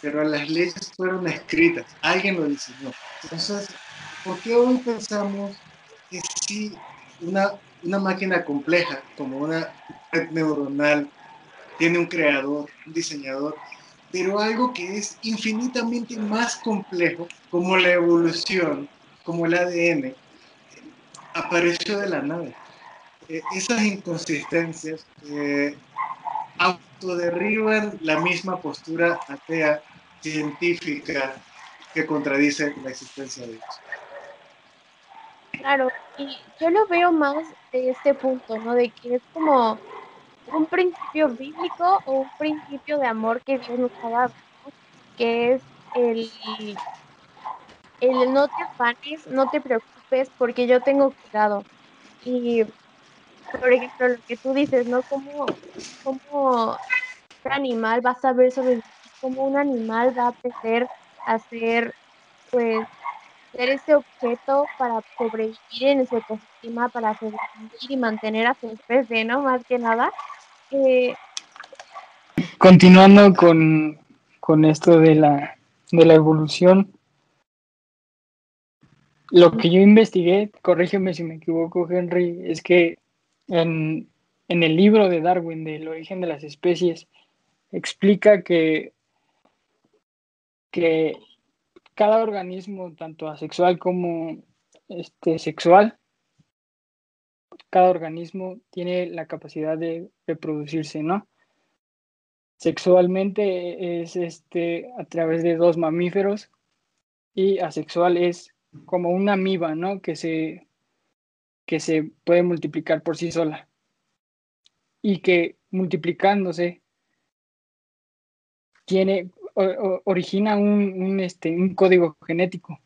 Pero las leyes fueron escritas, alguien lo diseñó. Entonces, ¿por qué hoy pensamos que si una, una máquina compleja como una red neuronal tiene un creador, un diseñador, pero algo que es infinitamente más complejo, como la evolución, como el ADN, apareció de la nada? Eh, esas inconsistencias eh, autoderriban la misma postura atea científica que contradice la existencia de Dios. Claro, y yo lo veo más de este punto, ¿no? De que es como, un principio bíblico o un principio de amor que Dios nos ha dado, que es el, el no te afanes, no te preocupes porque yo tengo cuidado. Y, por ejemplo, lo que tú dices, ¿no? Como, como un animal va a saber sobrevivir, como un animal va a aprender a ser, pues, ser ese objeto para sobrevivir en ese ecosistema, para sobrevivir y mantener a su especie, ¿no? Más que nada. Eh, Continuando con, con esto de la, de la evolución, lo que yo investigué, corrígeme si me equivoco, Henry, es que en, en el libro de Darwin del origen de las especies explica que, que cada organismo, tanto asexual como este, sexual, cada organismo tiene la capacidad de reproducirse, ¿no? Sexualmente es este, a través de dos mamíferos y asexual es como una amiba, ¿no? Que se, que se puede multiplicar por sí sola y que multiplicándose tiene, origina un, este, un código genético.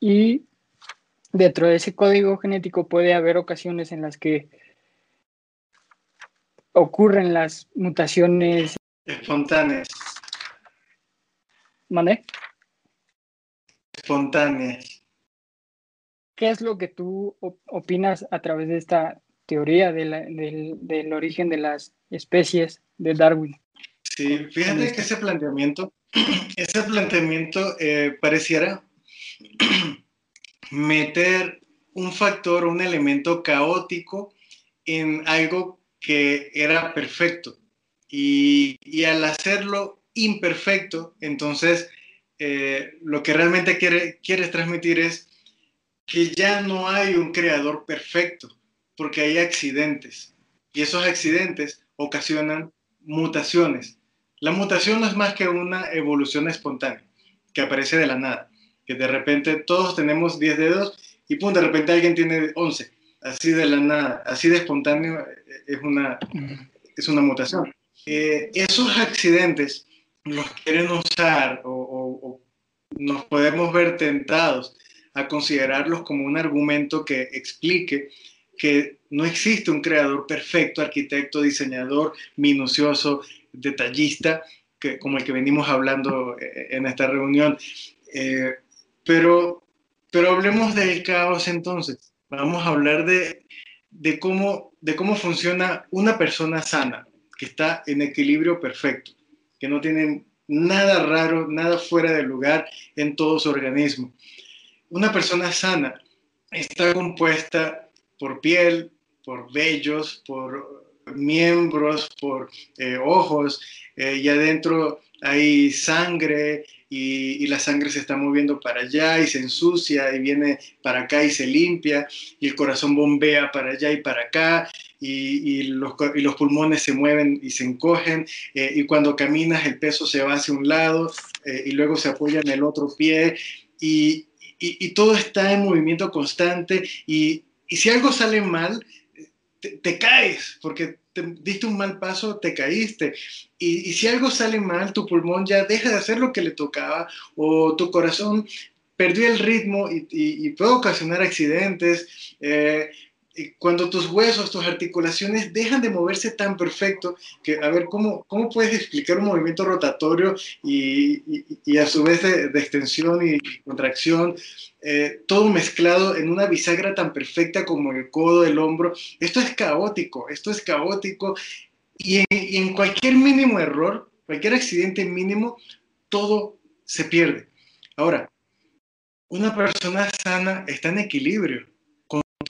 Y dentro de ese código genético puede haber ocasiones en las que ocurren las mutaciones espontáneas. ¿Mande? Espontáneas. ¿Qué es lo que tú opinas a través de esta teoría del, del origen de las especies de Darwin? Sí, fíjate que ese planteamiento, ese planteamiento eh, pareciera meter un factor, un elemento caótico en algo que era perfecto. Y, al hacerlo imperfecto, entonces eh, lo que realmente quiere, quieres transmitir es que ya no hay un creador perfecto, porque hay accidentes. Y esos accidentes ocasionan mutaciones. La mutación no es más que una evolución espontánea que aparece de la nada, que de repente todos tenemos 10 dedos y pum, de repente alguien tiene 11, así de la nada, así de espontáneo eh, es una, es una mutación. Eh, esos accidentes los quieren usar o, nos podemos ver tentados a considerarlos como un argumento que explique que no existe un creador perfecto, arquitecto, diseñador, minucioso, detallista, que, como el que venimos hablando eh, en esta reunión. Eh, pero, pero hablemos del caos entonces. Vamos a hablar de, de, cómo, de cómo funciona una persona sana, que está en equilibrio perfecto, que no tiene nada raro, nada fuera de lugar en todo su organismo. Una persona sana está compuesta por piel, por vellos, por miembros, por eh, ojos, eh, y adentro hay sangre y, la sangre se está moviendo para allá y se ensucia y viene para acá y se limpia y el corazón bombea para allá y para acá y, los, pulmones se mueven y se encogen eh, y cuando caminas el peso se va hacia un lado y luego se apoya en el otro pie y, todo está en movimiento constante y, si algo sale mal, te, caes, porque te diste un mal paso, te caíste. Y, si algo sale mal, tu pulmón ya deja de hacer lo que le tocaba o tu corazón perdió el ritmo y, puede ocasionar accidentes. Eh, cuando tus huesos, tus articulaciones dejan de moverse tan perfecto, que a ver, ¿cómo, cómo puedes explicar un movimiento rotatorio y, y a su vez de, extensión y contracción, eh, todo mezclado en una bisagra tan perfecta como el codo, el hombro? Esto es caótico, esto es caótico y en, y en cualquier mínimo error, cualquier accidente mínimo, todo se pierde. Ahora, una persona sana está en equilibrio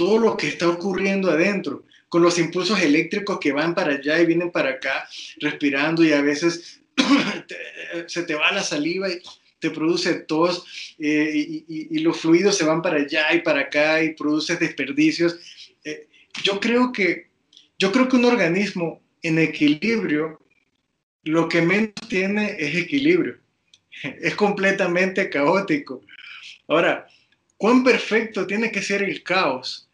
todo lo que está ocurriendo adentro, con los impulsos eléctricos que van para allá y vienen para acá, respirando y a veces se te va la saliva y te produce tos eh, y, los fluidos se van para allá y para acá y produces desperdicios. Eh, yo, creo que, yo creo que un organismo en equilibrio lo que menos tiene es equilibrio. Es completamente caótico. Ahora, ¿cuán perfecto tiene que ser el caos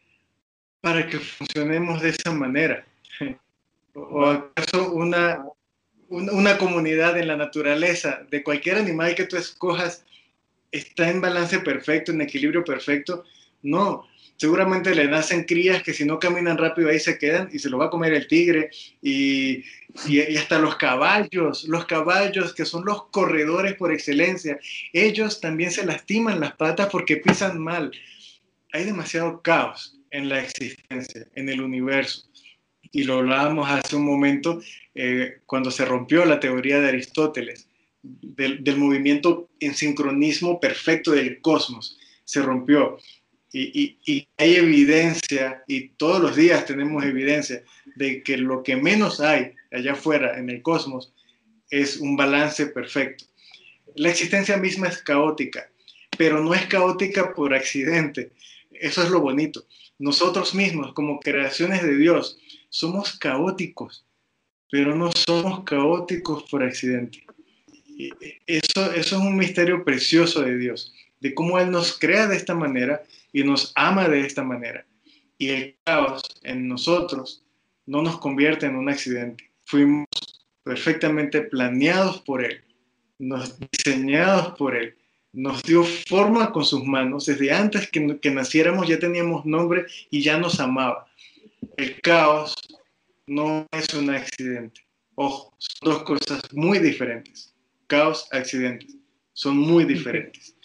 para que funcionemos de esa manera. ¿O acaso una, una comunidad en la naturaleza de cualquier animal que tú escojas está en balance perfecto, en equilibrio perfecto? No, seguramente le nacen crías que si no caminan rápido ahí se quedan y se lo va a comer el tigre y, y, hasta los caballos, los caballos que son los corredores por excelencia, ellos también se lastiman las patas porque pisan mal. Hay demasiado caos en la existencia, en el universo. Y lo hablábamos hace un momento eh, cuando se rompió la teoría de Aristóteles, del, del movimiento en sincronismo perfecto del cosmos. Se rompió y, hay evidencia, y todos los días tenemos evidencia, de que lo que menos hay allá afuera en el cosmos es un balance perfecto. La existencia misma es caótica, pero no es caótica por accidente. Eso es lo bonito. Nosotros mismos, como creaciones de Dios, somos caóticos, pero no somos caóticos por accidente. Eso, eso es un misterio precioso de Dios, de cómo Él nos crea de esta manera y nos ama de esta manera. Y el caos en nosotros no nos convierte en un accidente. Fuimos perfectamente planeados por Él, nos diseñados por Él, nos dio forma con sus manos. Desde antes que, naciéramos ya teníamos nombre y ya nos amaba. El caos no es un accidente. Ojo, son dos cosas muy diferentes. Caos, accidentes. Son muy diferentes.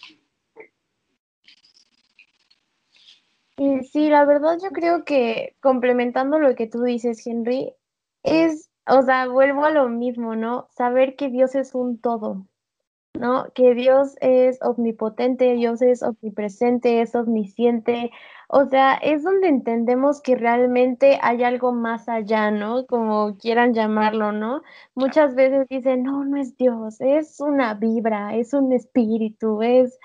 sí, la verdad yo creo que complementando lo que tú dices, Henry, es, o sea, vuelvo a lo mismo, ¿no? Saber que Dios es un todo, ¿no? Que Dios es omnipotente, Dios es omnipresente, es omnisciente. O sea, es donde entendemos que realmente hay algo más allá, ¿no? Como quieran llamarlo, ¿no? Muchas veces dicen, no, no es Dios, es una vibra, es un espíritu, es,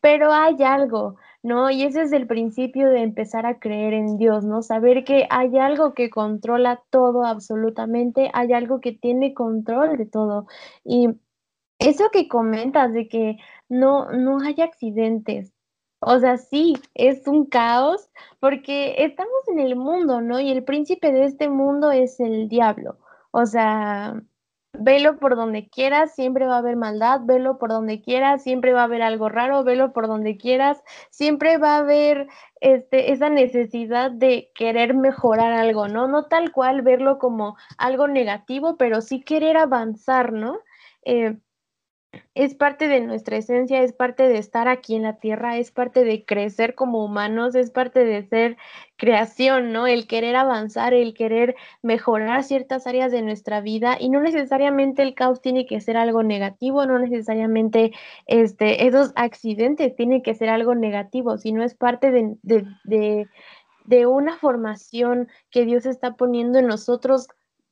pero hay algo. ¿no? Y ese es el principio de empezar a creer en Dios, ¿no? Saber que hay algo que controla todo absolutamente, hay algo que tiene control de todo. Y eso que comentas de que no, no hay accidentes, o sea, sí, es un caos porque estamos en el mundo, ¿no? Y el príncipe de este mundo es el diablo. O sea, velo por donde quieras, siempre va a haber maldad, velo por donde quieras, siempre va a haber algo raro, velo por donde quieras, siempre va a haber este, esa necesidad de querer mejorar algo, ¿no? No tal cual verlo como algo negativo, pero sí querer avanzar, ¿no? Eh, es parte de nuestra esencia, es parte de estar aquí en la tierra, es parte de crecer como humanos, es parte de ser creación, ¿no? El querer avanzar, el querer mejorar ciertas áreas de nuestra vida y no necesariamente el caos tiene que ser algo negativo, no necesariamente este, esos accidentes tienen que ser algo negativo, sino es parte de, de, de una formación que Dios está poniendo en nosotros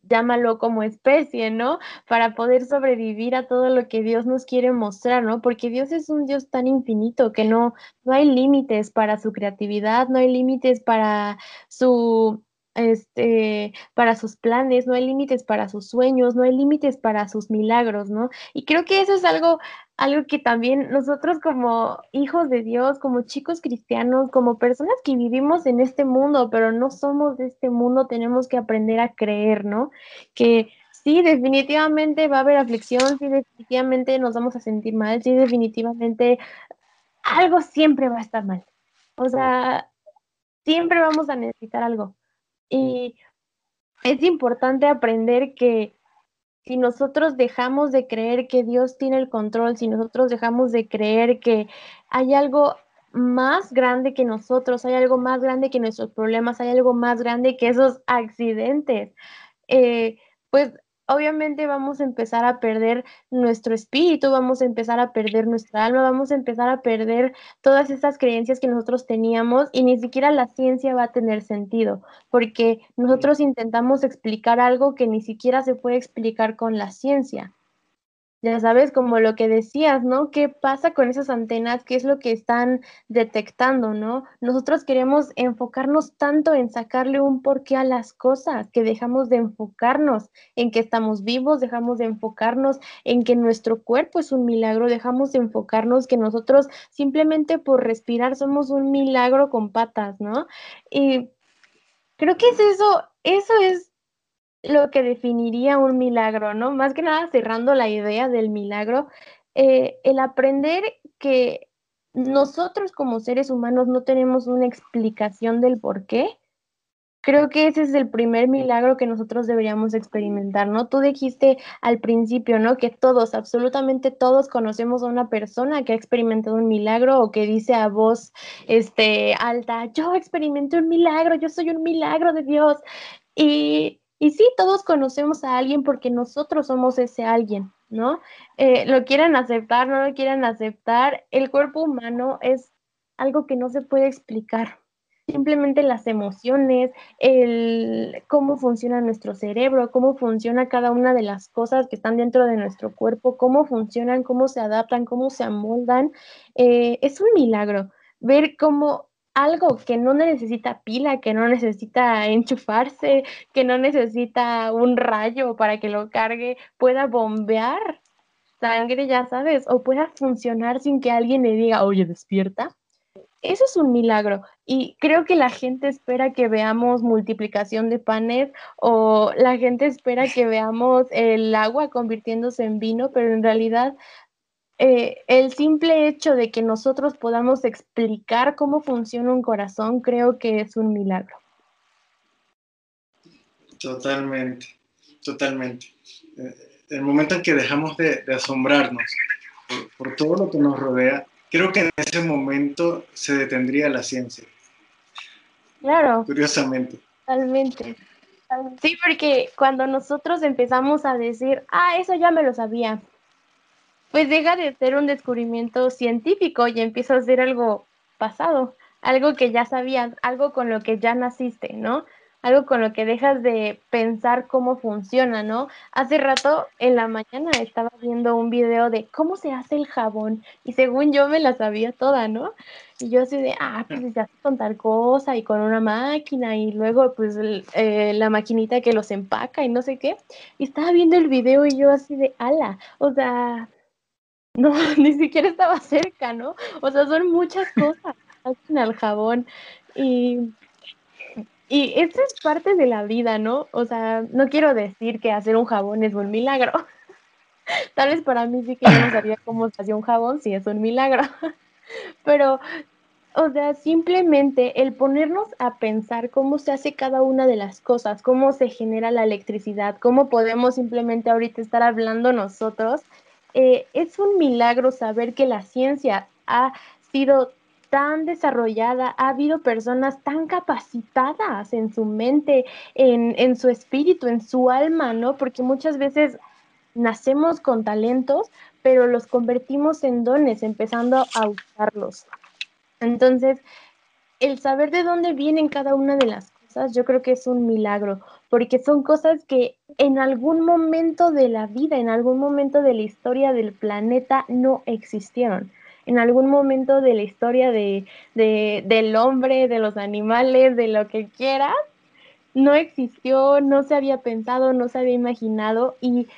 llámalo como especie, ¿no? Para poder sobrevivir a todo lo que Dios nos quiere mostrar, ¿no? Porque Dios es un Dios tan infinito que no, no hay límites para su creatividad, no hay límites para su este, para sus planes, no hay límites para sus sueños, no hay límites para sus milagros, ¿no? Y creo que eso es algo, algo que también nosotros como hijos de Dios, como chicos cristianos, como personas que vivimos en este mundo, pero no somos de este mundo, tenemos que aprender a creer, ¿no? Que sí, definitivamente va a haber aflicción, sí, definitivamente nos vamos a sentir mal, sí, definitivamente algo siempre va a estar mal. O sea, siempre vamos a necesitar algo y es importante aprender que si nosotros dejamos de creer que Dios tiene el control, si nosotros dejamos de creer que hay algo más grande que nosotros, hay algo más grande que nuestros problemas, hay algo más grande que esos accidentes, eh, pues obviamente vamos a empezar a perder nuestro espíritu, vamos a empezar a perder nuestra alma, vamos a empezar a perder todas esas creencias que nosotros teníamos y ni siquiera la ciencia va a tener sentido, porque nosotros intentamos explicar algo que ni siquiera se puede explicar con la ciencia ya sabes, como lo que decías, ¿no? ¿Qué pasa con esas antenas? ¿Qué es lo que están detectando, ¿no? Nosotros queremos enfocarnos tanto en sacarle un porqué a las cosas, que dejamos de enfocarnos en que estamos vivos, dejamos de enfocarnos en que nuestro cuerpo es un milagro, dejamos de enfocarnos que nosotros simplemente por respirar somos un milagro con patas, ¿no? Y creo que es eso, eso es lo que definiría un milagro, ¿no? Más que nada cerrando la idea del milagro, eh, el aprender que nosotros como seres humanos no tenemos una explicación del por qué, creo que ese es el primer milagro que nosotros deberíamos experimentar, ¿no? Tú dijiste al principio, ¿no? Que todos, absolutamente todos conocemos a una persona que ha experimentado un milagro o que dice a voz este, alta, yo experimenté un milagro, yo soy un milagro de Dios. Y, y sí, todos conocemos a alguien porque nosotros somos ese alguien, ¿no? Eh, lo quieren aceptar, no lo quieren aceptar. El cuerpo humano es algo que no se puede explicar. Simplemente las emociones, el cómo funciona nuestro cerebro, cómo funciona cada una de las cosas que están dentro de nuestro cuerpo, cómo funcionan, cómo se adaptan, cómo se amoldan, eh, es un milagro ver cómo algo que no necesita pila, que no necesita enchufarse, que no necesita un rayo para que lo cargue, pueda bombear sangre, ya sabes, o pueda funcionar sin que alguien le diga, oye, despierta. Eso es un milagro y creo que la gente espera que veamos multiplicación de panes o la gente espera que veamos el agua convirtiéndose en vino, pero en realidad eh, el simple hecho de que nosotros podamos explicar cómo funciona un corazón, creo que es un milagro. Totalmente, totalmente. Eh, el momento en que dejamos de, asombrarnos por, todo lo que nos rodea, creo que en ese momento se detendría la ciencia. Claro. Curiosamente. Totalmente. Sí, porque cuando nosotros empezamos a decir, ah, eso ya me lo sabía, pues deja de ser un descubrimiento científico y empieza a ser algo pasado, algo que ya sabías, algo con lo que ya naciste, ¿no? Algo con lo que dejas de pensar cómo funciona, ¿no? Hace rato en la mañana estaba viendo un video de cómo se hace el jabón y según yo me la sabía toda, ¿no? Y yo así de, ah, pues se hace con tal cosa y con una máquina y luego pues eh, la maquinita que los empaca y no sé qué. Y estaba viendo el video y yo así de, ala, o sea, no, ni siquiera estaba cerca, ¿no? O sea, son muchas cosas hacen al jabón y, y es parte de la vida, ¿no? O sea, no quiero decir que hacer un jabón es un milagro. Tal vez para mí sí que yo no sabía cómo se hacía un jabón, sí es un milagro. Pero, o sea, simplemente el ponernos a pensar cómo se hace cada una de las cosas, cómo se genera la electricidad, cómo podemos simplemente ahorita estar hablando nosotros eh, es un milagro saber que la ciencia ha sido tan desarrollada, ha habido personas tan capacitadas en su mente, en, en, su espíritu, en su alma, ¿no? Porque muchas veces nacemos con talentos, pero los convertimos en dones, empezando a usarlos. Entonces, el saber de dónde vienen cada una de las cosas, yo creo que es un milagro, porque son cosas que en algún momento de la vida, en algún momento de la historia del planeta no existieron. En algún momento de la historia de, del hombre, de los animales, de lo que quieras, no existió, no se había pensado, no se había imaginado y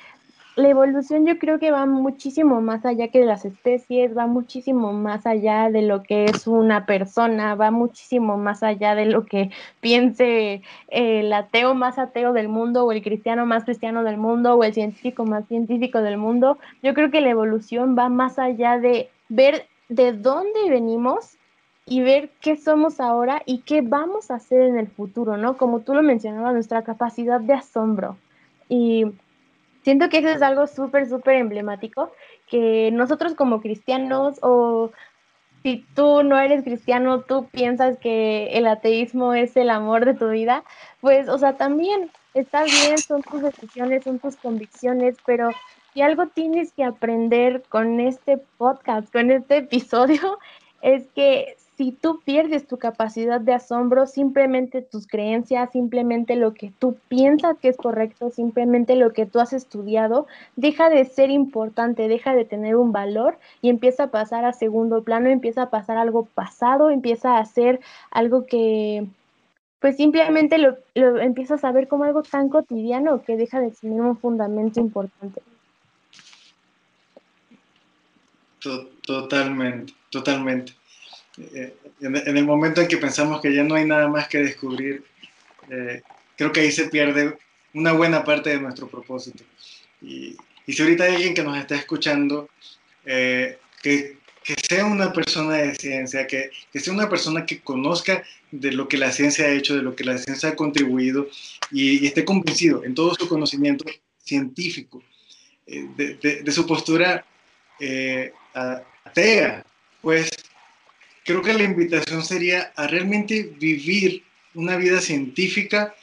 la evolución yo creo que va muchísimo más allá que de las especies, va muchísimo más allá de lo que es una persona, va muchísimo más allá de lo que piense el ateo más ateo del mundo o el cristiano más cristiano del mundo o el científico más científico del mundo. Yo creo que la evolución va más allá de ver de dónde venimos y ver qué somos ahora y qué vamos a hacer en el futuro, ¿no? Como tú lo mencionabas, nuestra capacidad de asombro. Y Siento que eso es algo súper, súper emblemático, que nosotros como cristianos o si tú no eres cristiano, tú piensas que el ateísmo es el amor de tu vida, pues, o sea, también está bien, son tus decisiones, son tus convicciones, pero si algo tienes que aprender con este podcast, con este episodio, es que si tú pierdes tu capacidad de asombro, simplemente tus creencias, simplemente lo que tú piensas que es correcto, simplemente lo que tú has estudiado, deja de ser importante, deja de tener un valor y empieza a pasar a segundo plano, empieza a pasar algo pasado, empieza a ser algo que pues simplemente lo, lo empiezas a ver como algo tan cotidiano que deja de tener un fundamento importante. Totalmente, totalmente. Eh, en, el momento en que pensamos que ya no hay nada más que descubrir, eh, creo que ahí se pierde una buena parte de nuestro propósito. Y, y si ahorita hay alguien que nos está escuchando, eh, que, que, sea una persona de ciencia, que, que, sea una persona que conozca de lo que la ciencia ha hecho, de lo que la ciencia ha contribuido y, y esté convencido en todo su conocimiento científico, eh, de, de, de, su postura eh, atea, pues creo que la invitación sería a realmente vivir una vida científica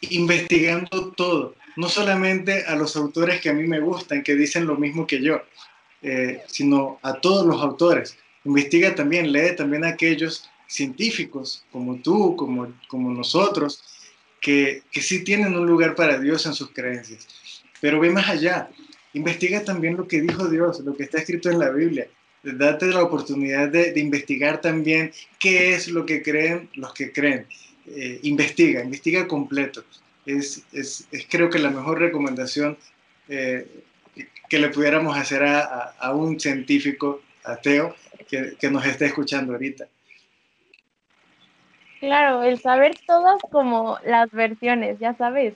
investigando todo, no solamente a los autores que a mí me gustan, que dicen lo mismo que yo, eh, sino a todos los autores. Investiga también, lee también a aquellos científicos como tú, como, como nosotros, que, que sí tienen un lugar para Dios en sus creencias. Pero ve más allá, investiga también lo que dijo Dios, lo que está escrito en la Biblia. Date la oportunidad de, investigar también qué es lo que creen los que creen. Eh, investiga, investiga completo. Es, creo que la mejor recomendación eh, que le pudiéramos hacer a un científico ateo que, que, nos esté escuchando ahorita. Claro, el saber todas como las versiones, ya sabes,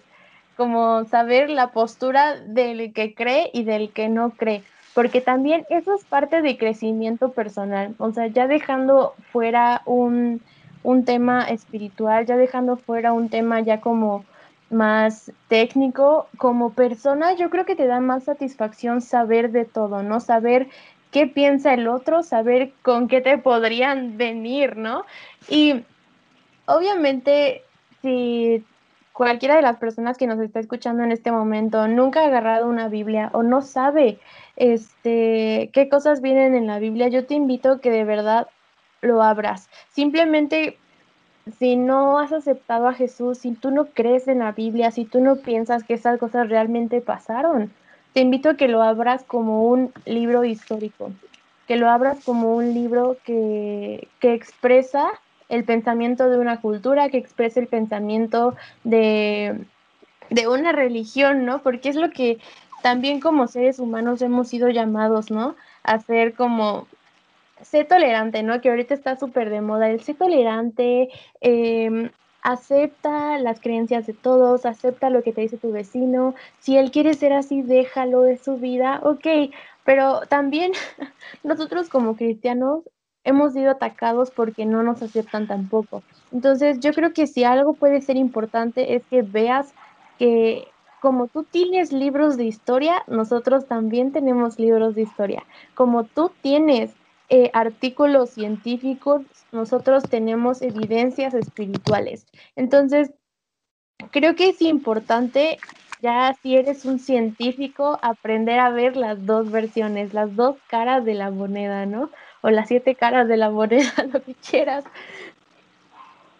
como saber la postura del que cree y del que no cree, porque también eso es parte de crecimiento personal, o sea, ya dejando fuera un, un tema espiritual, ya dejando fuera un tema ya como más técnico, como persona, yo creo que te da más satisfacción saber de todo, ¿no? Saber qué piensa el otro, saber con qué te podrían venir, ¿no? Y obviamente, si cualquiera de las personas que nos está escuchando en este momento nunca ha agarrado una Biblia o no sabe este qué cosas vienen en la Biblia, yo te invito que de verdad lo abras. Simplemente, si no has aceptado a Jesús, si tú no crees en la Biblia, si tú no piensas que esas cosas realmente pasaron, te invito a que lo abras como un libro histórico, que lo abras como un libro que, que expresa el pensamiento de una cultura, que expresa el pensamiento de, de una religión, ¿no? Porque es lo que también como seres humanos hemos sido llamados, ¿no? A ser como sé tolerante, ¿no? Que ahorita está súper de moda el sé tolerante, eh, acepta las creencias de todos, acepta lo que te dice tu vecino, si él quiere ser así, déjalo de su vida, ok, pero también nosotros como cristianos hemos sido atacados porque no nos aceptan tampoco. Entonces yo creo que si algo puede ser importante es que veas que como tú tienes libros de historia, nosotros también tenemos libros de historia. Como tú tienes eh, artículos científicos, nosotros tenemos evidencias espirituales. Entonces, creo que es importante, ya si eres un científico, aprender a ver las dos versiones, las dos caras de la moneda, ¿no? O las siete caras de la moneda, lo que quieras.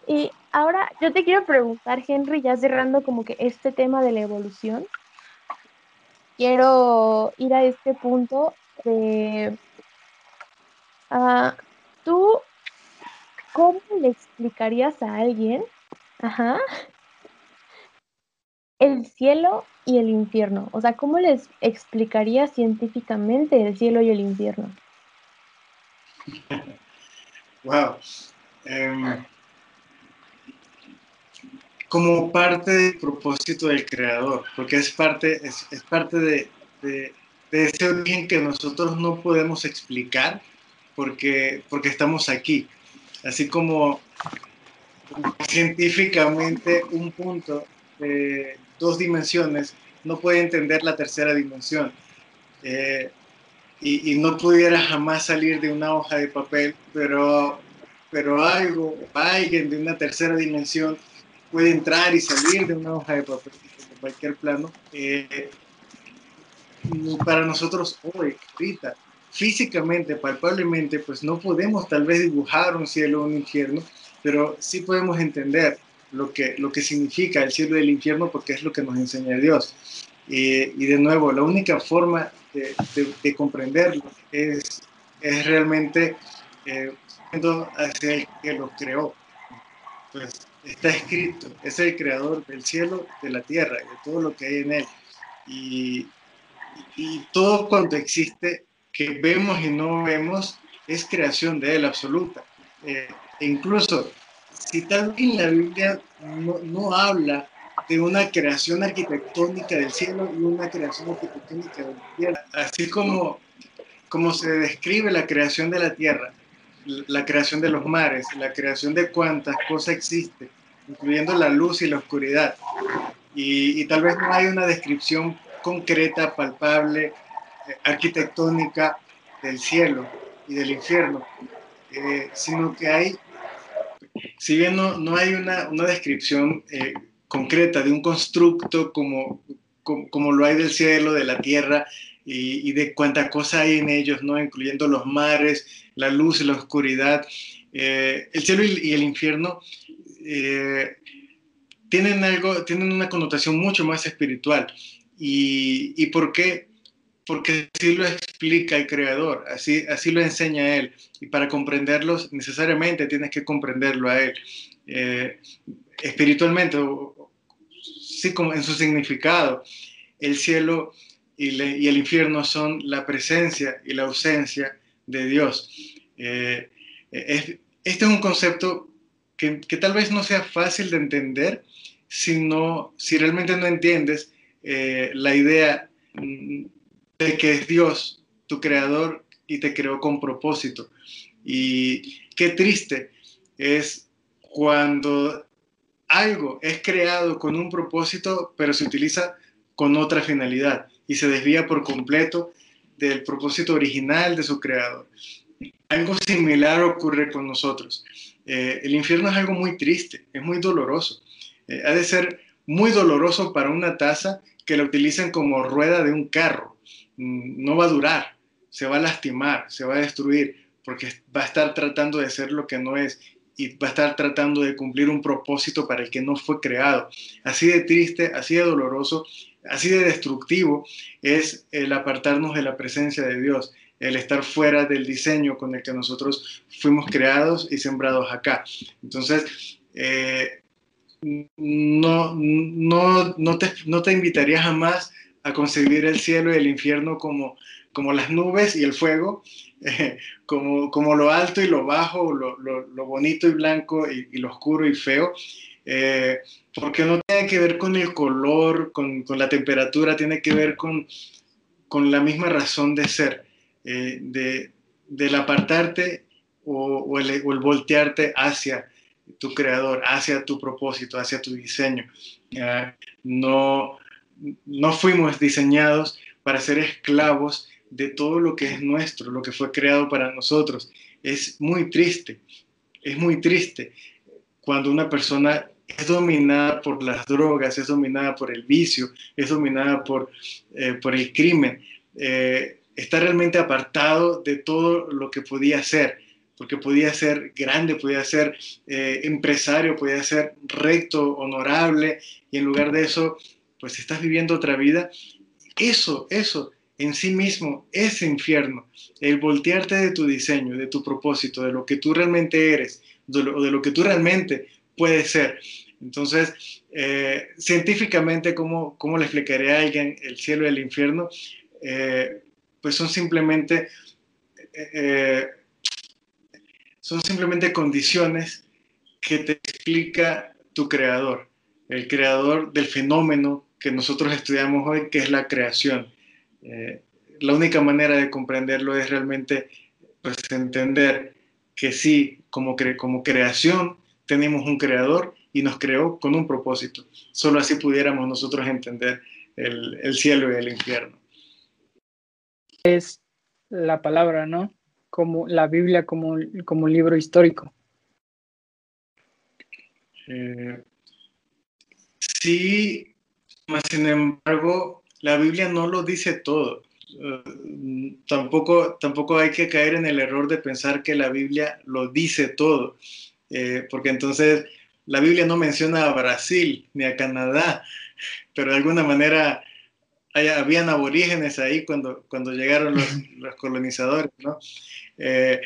Y ahora yo te quiero preguntar, Henry, ya cerrando como que este tema de la evolución, quiero ir a este punto de Uh, ¿Tú cómo le explicarías a alguien ajá, el cielo y el infierno? O sea, ¿cómo les explicarías científicamente el cielo y el infierno? Wow. Um, como parte del propósito del creador, porque es parte, es, parte de, de, de ese origen que nosotros no podemos explicar, porque, porque estamos aquí. Así como científicamente un punto de dos dimensiones no puede entender la tercera dimensión. Eh, y, y, no pudiera jamás salir de una hoja de papel, pero, pero algo, alguien de una tercera dimensión puede entrar y salir de una hoja de papel de cualquier plano. Eh, para nosotros hoy, ahorita, físicamente, palpablemente, pues no podemos tal vez dibujar un cielo o un infierno, pero sí podemos entender lo que, lo que significa el cielo y el infierno porque es lo que nos enseña Dios. Eh, y de nuevo, la única forma de, de, de comprenderlo es, es realmente eh, hacia el que lo creó. Pues está escrito, es el creador del cielo, de la tierra de todo lo que hay en él. Y, y todo cuanto existe que vemos y no vemos es creación de Él absoluta. Eh, e incluso, si vez la Biblia no, no, habla de una creación arquitectónica del cielo y una creación arquitectónica de la tierra. Así como, como se describe la creación de la tierra, la creación de los mares, la creación de cuantas cosas existen, incluyendo la luz y la oscuridad. Y, tal vez no hay una descripción concreta, palpable, eh, arquitectónica del cielo y del infierno, eh, sino que hay, si bien no, no hay una, una descripción eh, concreta de un constructo como, como, lo hay del cielo, de la tierra y, de cuánta cosa hay en ellos, ¿no? incluyendo los mares, la luz y la oscuridad. Eh, el cielo y, el infierno eh, tienen, algo, tienen una connotación mucho más espiritual. ¿Y, y por qué? Porque así lo explica el Creador, así, así lo enseña Él. Y para comprenderlos, necesariamente tienes que comprenderlo a Él. Eh, espiritualmente, en su significado, el cielo y, el infierno son la presencia y la ausencia de Dios. Eh, este es un concepto que, tal vez no sea fácil de entender si, si realmente no entiendes eh, la idea de que es Dios, tu creador, y te creó con propósito. Y qué triste es cuando algo es creado con un propósito, pero se utiliza con otra finalidad y se desvía por completo del propósito original de su creador. Algo similar ocurre con nosotros. Eh, el infierno es algo muy triste, es muy doloroso. Eh, ha de ser muy doloroso para una taza que la utilicen como rueda de un carro. Mm, no va a durar, se va a lastimar, se va a destruir, porque va a estar tratando de ser lo que no es y va a estar tratando de cumplir un propósito para el que no fue creado. Así de triste, así de doloroso, así de destructivo es el apartarnos de la presencia de Dios, el estar fuera del diseño con el que nosotros fuimos creados y sembrados acá. Entonces, eh, no, no, no, te, no te invitaría jamás a concebir el cielo y el infierno como, como las nubes y el fuego, como, como lo alto y lo bajo, lo, lo, bonito y blanco y, lo oscuro y feo, eh, porque no tiene que ver con el color, con, con la temperatura, tiene que ver con, con, la misma razón de ser, eh, de, del apartarte o, o, el, o, el, voltearte hacia tu creador, hacia tu propósito, hacia tu diseño. no, no fuimos diseñados para ser esclavos de todo lo que es nuestro, lo que fue creado para nosotros. Es muy triste, es muy triste cuando una persona es dominada por las drogas, es dominada por el vicio, es dominada por, eh, por el crimen, eh, está realmente apartado de todo lo que podía ser, porque podía ser grande, podía ser eh, empresario, podía ser recto, honorable, y en lugar de eso, pues estás viviendo otra vida. Eso, eso en sí mismo es infierno. El voltearte de tu diseño, de tu propósito, de lo que tú realmente eres, de lo, de lo que tú realmente puedes ser. Entonces, eh, científicamente, ¿cómo, ¿cómo, le explicaré a alguien el cielo y el infierno? Eh, pues son simplemente, eh, son simplemente condiciones que te explica tu creador, el creador del fenómeno que nosotros estudiamos hoy, que es la creación. Eh, la única manera de comprenderlo es realmente pues, entender que sí, como, como creación tenemos un creador y nos creó con un propósito. Solo así pudiéramos nosotros entender el, el cielo y el infierno. Es la palabra, ¿no? Como la Biblia como, como libro histórico. Eh, sí, sin embargo, la Biblia no lo dice todo. Eh, tampoco, tampoco hay que caer en el error de pensar que la Biblia lo dice todo, eh, porque entonces la Biblia no menciona a Brasil ni a Canadá, pero de alguna manera habían aborígenes ahí cuando, cuando llegaron los, colonizadores, ¿no? Eh,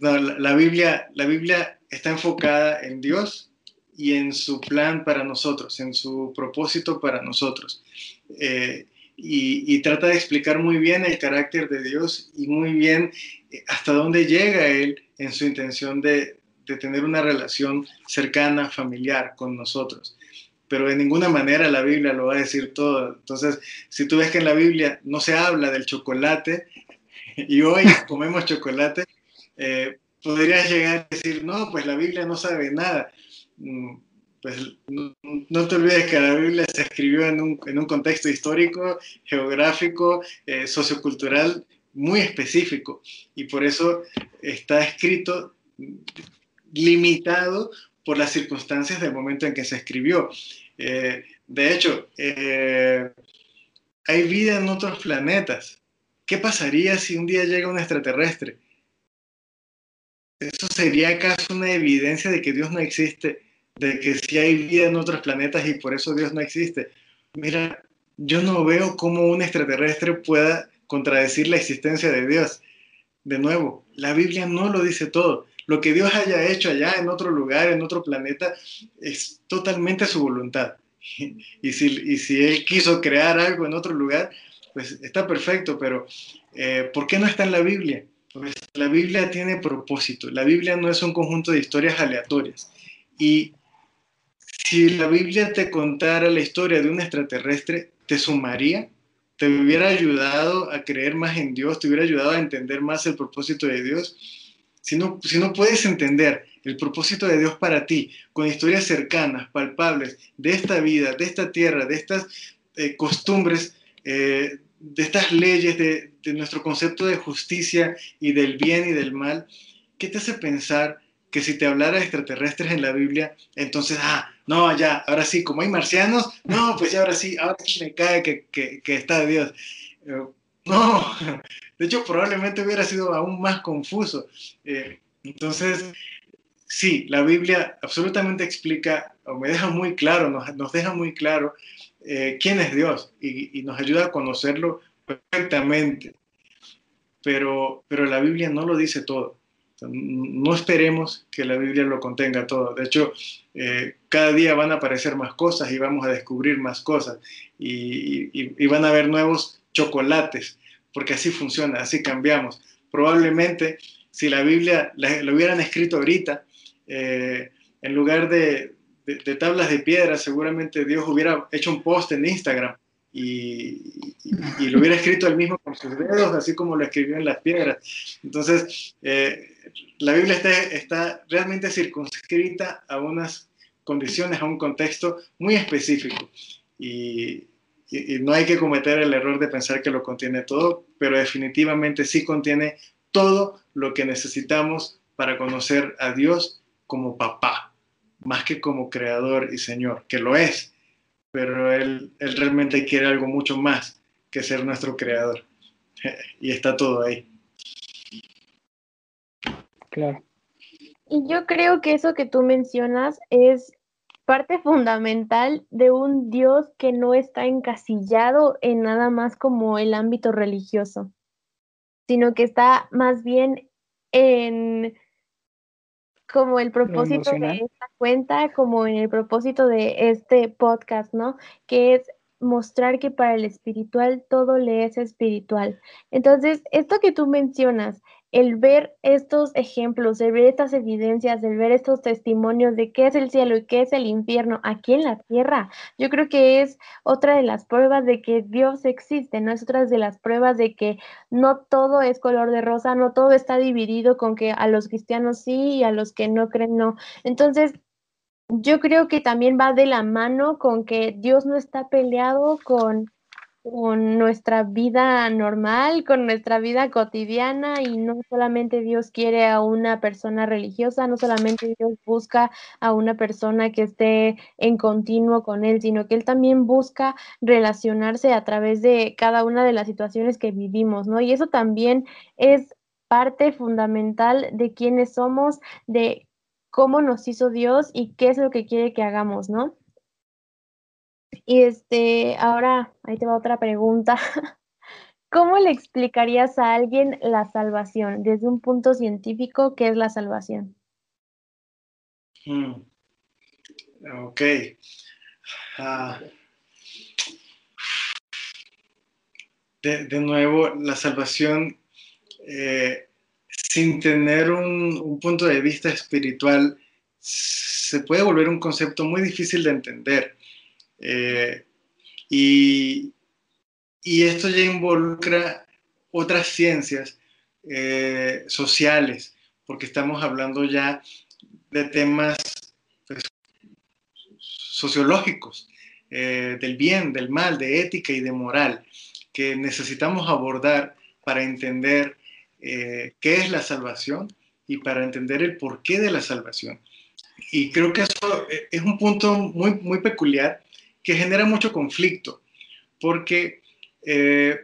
la, Biblia, la Biblia está enfocada en Dios y en su plan para nosotros, en su propósito para nosotros. Eh, y, trata de explicar muy bien el carácter de Dios y muy bien eh, hasta dónde llega Él en su intención de, tener una relación cercana, familiar con nosotros. pero de ninguna manera la Biblia lo va a decir todo. Entonces, si tú ves que en la Biblia no se habla del chocolate y hoy comemos chocolate, eh, podrías llegar a decir, no, pues la Biblia no sabe nada. Pues no, te olvides que la Biblia se escribió en un, en un contexto histórico, geográfico, eh, sociocultural muy específico y por eso está escrito limitado por las circunstancias del momento en que se escribió. Eh, de hecho, eh, hay vida en otros planetas. ¿Qué pasaría si un día llega un extraterrestre? ¿Eso sería acaso una evidencia de que Dios no existe? De que si hay vida en otros planetas y por eso Dios no existe. Mira, yo no veo cómo un extraterrestre pueda contradecir la existencia de Dios. De nuevo, la Biblia no lo dice todo. Lo que Dios haya hecho allá en otro lugar, en otro planeta, es totalmente su voluntad. Y si, y si Él quiso crear algo en otro lugar, pues está perfecto, pero eh, ¿por qué no está en la Biblia? Pues la Biblia tiene propósito. La Biblia no es un conjunto de historias aleatorias. Y si la Biblia te contara la historia de un extraterrestre, ¿te sumaría? ¿Te hubiera ayudado a creer más en Dios? ¿Te hubiera ayudado a entender más el propósito de Dios? Si no, si no puedes entender el propósito de Dios para ti, con historias cercanas, palpables, de esta vida, de esta tierra, de estas eh, costumbres, eh, de estas leyes, de, de, nuestro concepto de justicia y del bien y del mal, ¿qué te hace pensar que si te hablara de extraterrestres en la Biblia, entonces, ah, no, ya, ahora sí, como hay marcianos, no, pues ya ahora sí, ahora sí me cae que, que, está Dios. Eh, no, de hecho probablemente hubiera sido aún más confuso. Eh, entonces, sí, la Biblia absolutamente explica, o me deja muy claro, nos, nos deja muy claro eh, quién es Dios y, y, nos ayuda a conocerlo perfectamente. Pero, pero la Biblia no lo dice todo. No esperemos que la Biblia lo contenga todo. De hecho, eh, cada día van a aparecer más cosas y vamos a descubrir más cosas. Y, van a haber nuevos chocolates, porque así funciona, así cambiamos. Probablemente si la Biblia la, la hubieran escrito ahorita, eh, en lugar de, tablas de piedra, seguramente Dios hubiera hecho un post en Instagram y, lo hubiera escrito él mismo con sus dedos, así como lo escribió en las piedras. Entonces, eh, la Biblia está, realmente circunscrita a unas condiciones, a un contexto muy específico. Y, no hay que cometer el error de pensar que lo contiene todo, pero definitivamente sí contiene todo lo que necesitamos para conocer a Dios como papá, más que como creador y Señor, que lo es, pero él realmente quiere algo mucho más que ser nuestro creador. Y está todo ahí. Claro. Y yo creo que eso que tú mencionas es parte fundamental de un Dios que no está encasillado en nada más como el ámbito religioso, sino que está más bien en como el propósito de esta cuenta, como en el propósito de este podcast, ¿no? Que es mostrar que para el espiritual todo le es espiritual. Entonces, esto que tú mencionas, el ver estos ejemplos, el ver estas evidencias, el ver estos testimonios de qué es el cielo y qué es el infierno aquí en la tierra, yo creo que es otra de las pruebas de que Dios existe, ¿no? Es otra de las pruebas de que no todo es color de rosa, no todo está dividido con que a los cristianos sí y a los que no creen no. Entonces, yo creo que también va de la mano con que Dios no está peleado con con nuestra vida normal, con nuestra vida cotidiana y no solamente Dios quiere a una persona religiosa, no solamente Dios busca a una persona que esté en continuo con Él, sino que Él también busca relacionarse a través de cada una de las situaciones que vivimos, ¿no? Y eso también es parte fundamental de quiénes somos, de cómo nos hizo Dios y qué es lo que quiere que hagamos, ¿no? Y este, ahora ahí te va otra pregunta. ¿Cómo le explicarías a alguien la salvación desde un punto científico? ¿Qué es la salvación? Hmm. Ok. Uh, de, de, nuevo, la salvación, eh, sin tener un, un punto de vista espiritual, se puede volver un concepto muy difícil de entender Eh, y, y, esto ya involucra otras ciencias eh, sociales, porque estamos hablando ya de temas pues, sociológicos, eh, del bien, del mal, de ética y de moral, que necesitamos abordar para entender qué es la salvación y para entender el porqué de la salvación. Y creo que eso es un punto muy, muy peculiar que genera mucho conflicto, porque eh,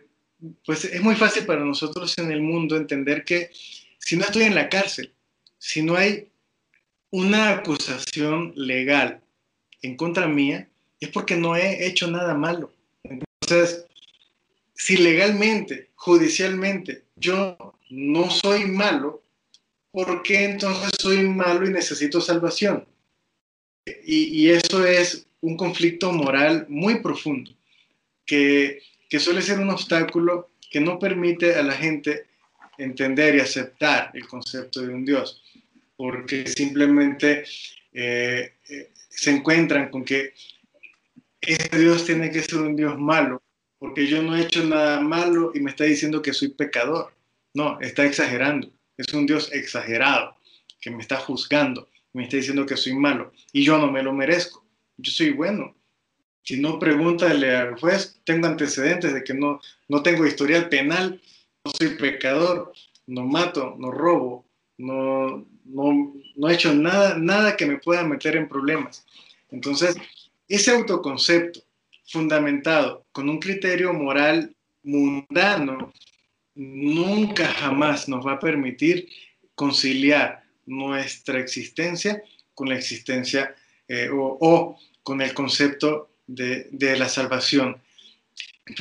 pues es muy fácil para nosotros en el mundo entender que si no estoy en la cárcel, si no hay una acusación legal en contra mía, es porque no he hecho nada malo. Entonces, si legalmente, judicialmente, yo no soy malo, ¿por qué entonces soy malo y necesito salvación? Y, eso es un conflicto moral muy profundo, que, que suele ser un obstáculo que no permite a la gente entender y aceptar el concepto de un Dios, porque simplemente eh, eh, se encuentran con que este Dios tiene que ser un Dios malo, porque yo no he hecho nada malo y me está diciendo que soy pecador. No, está exagerando. Es un Dios exagerado que me está juzgando, me está diciendo que soy malo y yo no me lo merezco. Yo soy bueno. Si no, pregúntale al juez, tengo antecedentes de que no, no tengo historial penal, no soy pecador, no mato, no robo, no, no, no he hecho nada, nada que me pueda meter en problemas. Entonces, ese autoconcepto fundamentado con un criterio moral mundano nunca jamás nos va a permitir conciliar nuestra existencia con la existencia eh, o, con el concepto de, la salvación.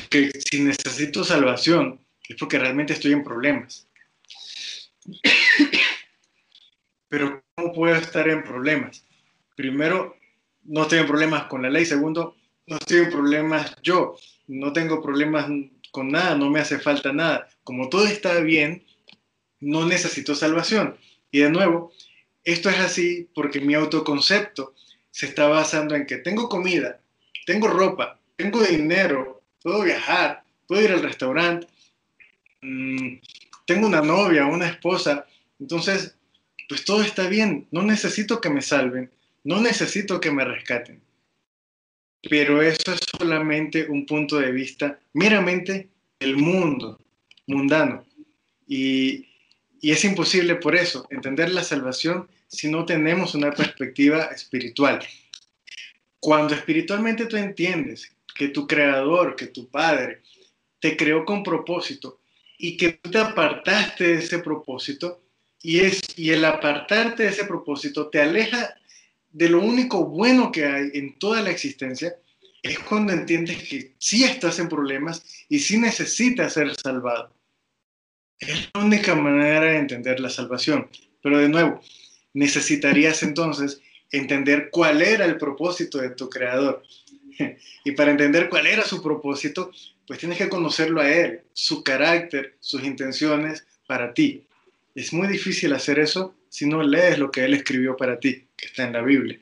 Que si necesito salvación es porque realmente estoy en problemas. Pero ¿cómo puedo estar en problemas? Primero, no estoy en problemas con la ley. Segundo, no estoy en problemas yo. No tengo problemas con nada, no me hace falta nada. Como todo está bien, no necesito salvación. Y de nuevo, esto es así porque mi autoconcepto se está basando en que tengo comida, tengo ropa, tengo dinero, puedo viajar, puedo ir al restaurante, mm, tengo una novia, una esposa, entonces, pues todo está bien, no necesito que me salven, no necesito que me rescaten. Pero eso es solamente un punto de vista meramente del mundo, mundano. Y, y es imposible por eso entender la salvación si no tenemos una perspectiva espiritual. Cuando espiritualmente tú entiendes que tu creador, que tu padre, te creó con propósito y que tú te apartaste de ese propósito, y, es, y el apartarte de ese propósito te aleja de lo único bueno que hay en toda la existencia, es cuando entiendes que sí estás en problemas y sí necesitas ser salvado. Es la única manera de entender la salvación. Pero de nuevo, necesitarías entonces entender cuál era el propósito de tu creador. Y para entender cuál era su propósito, pues tienes que conocerlo a él, su carácter, sus intenciones para ti. Es muy difícil hacer eso si no lees lo que él escribió para ti, que está en la Biblia.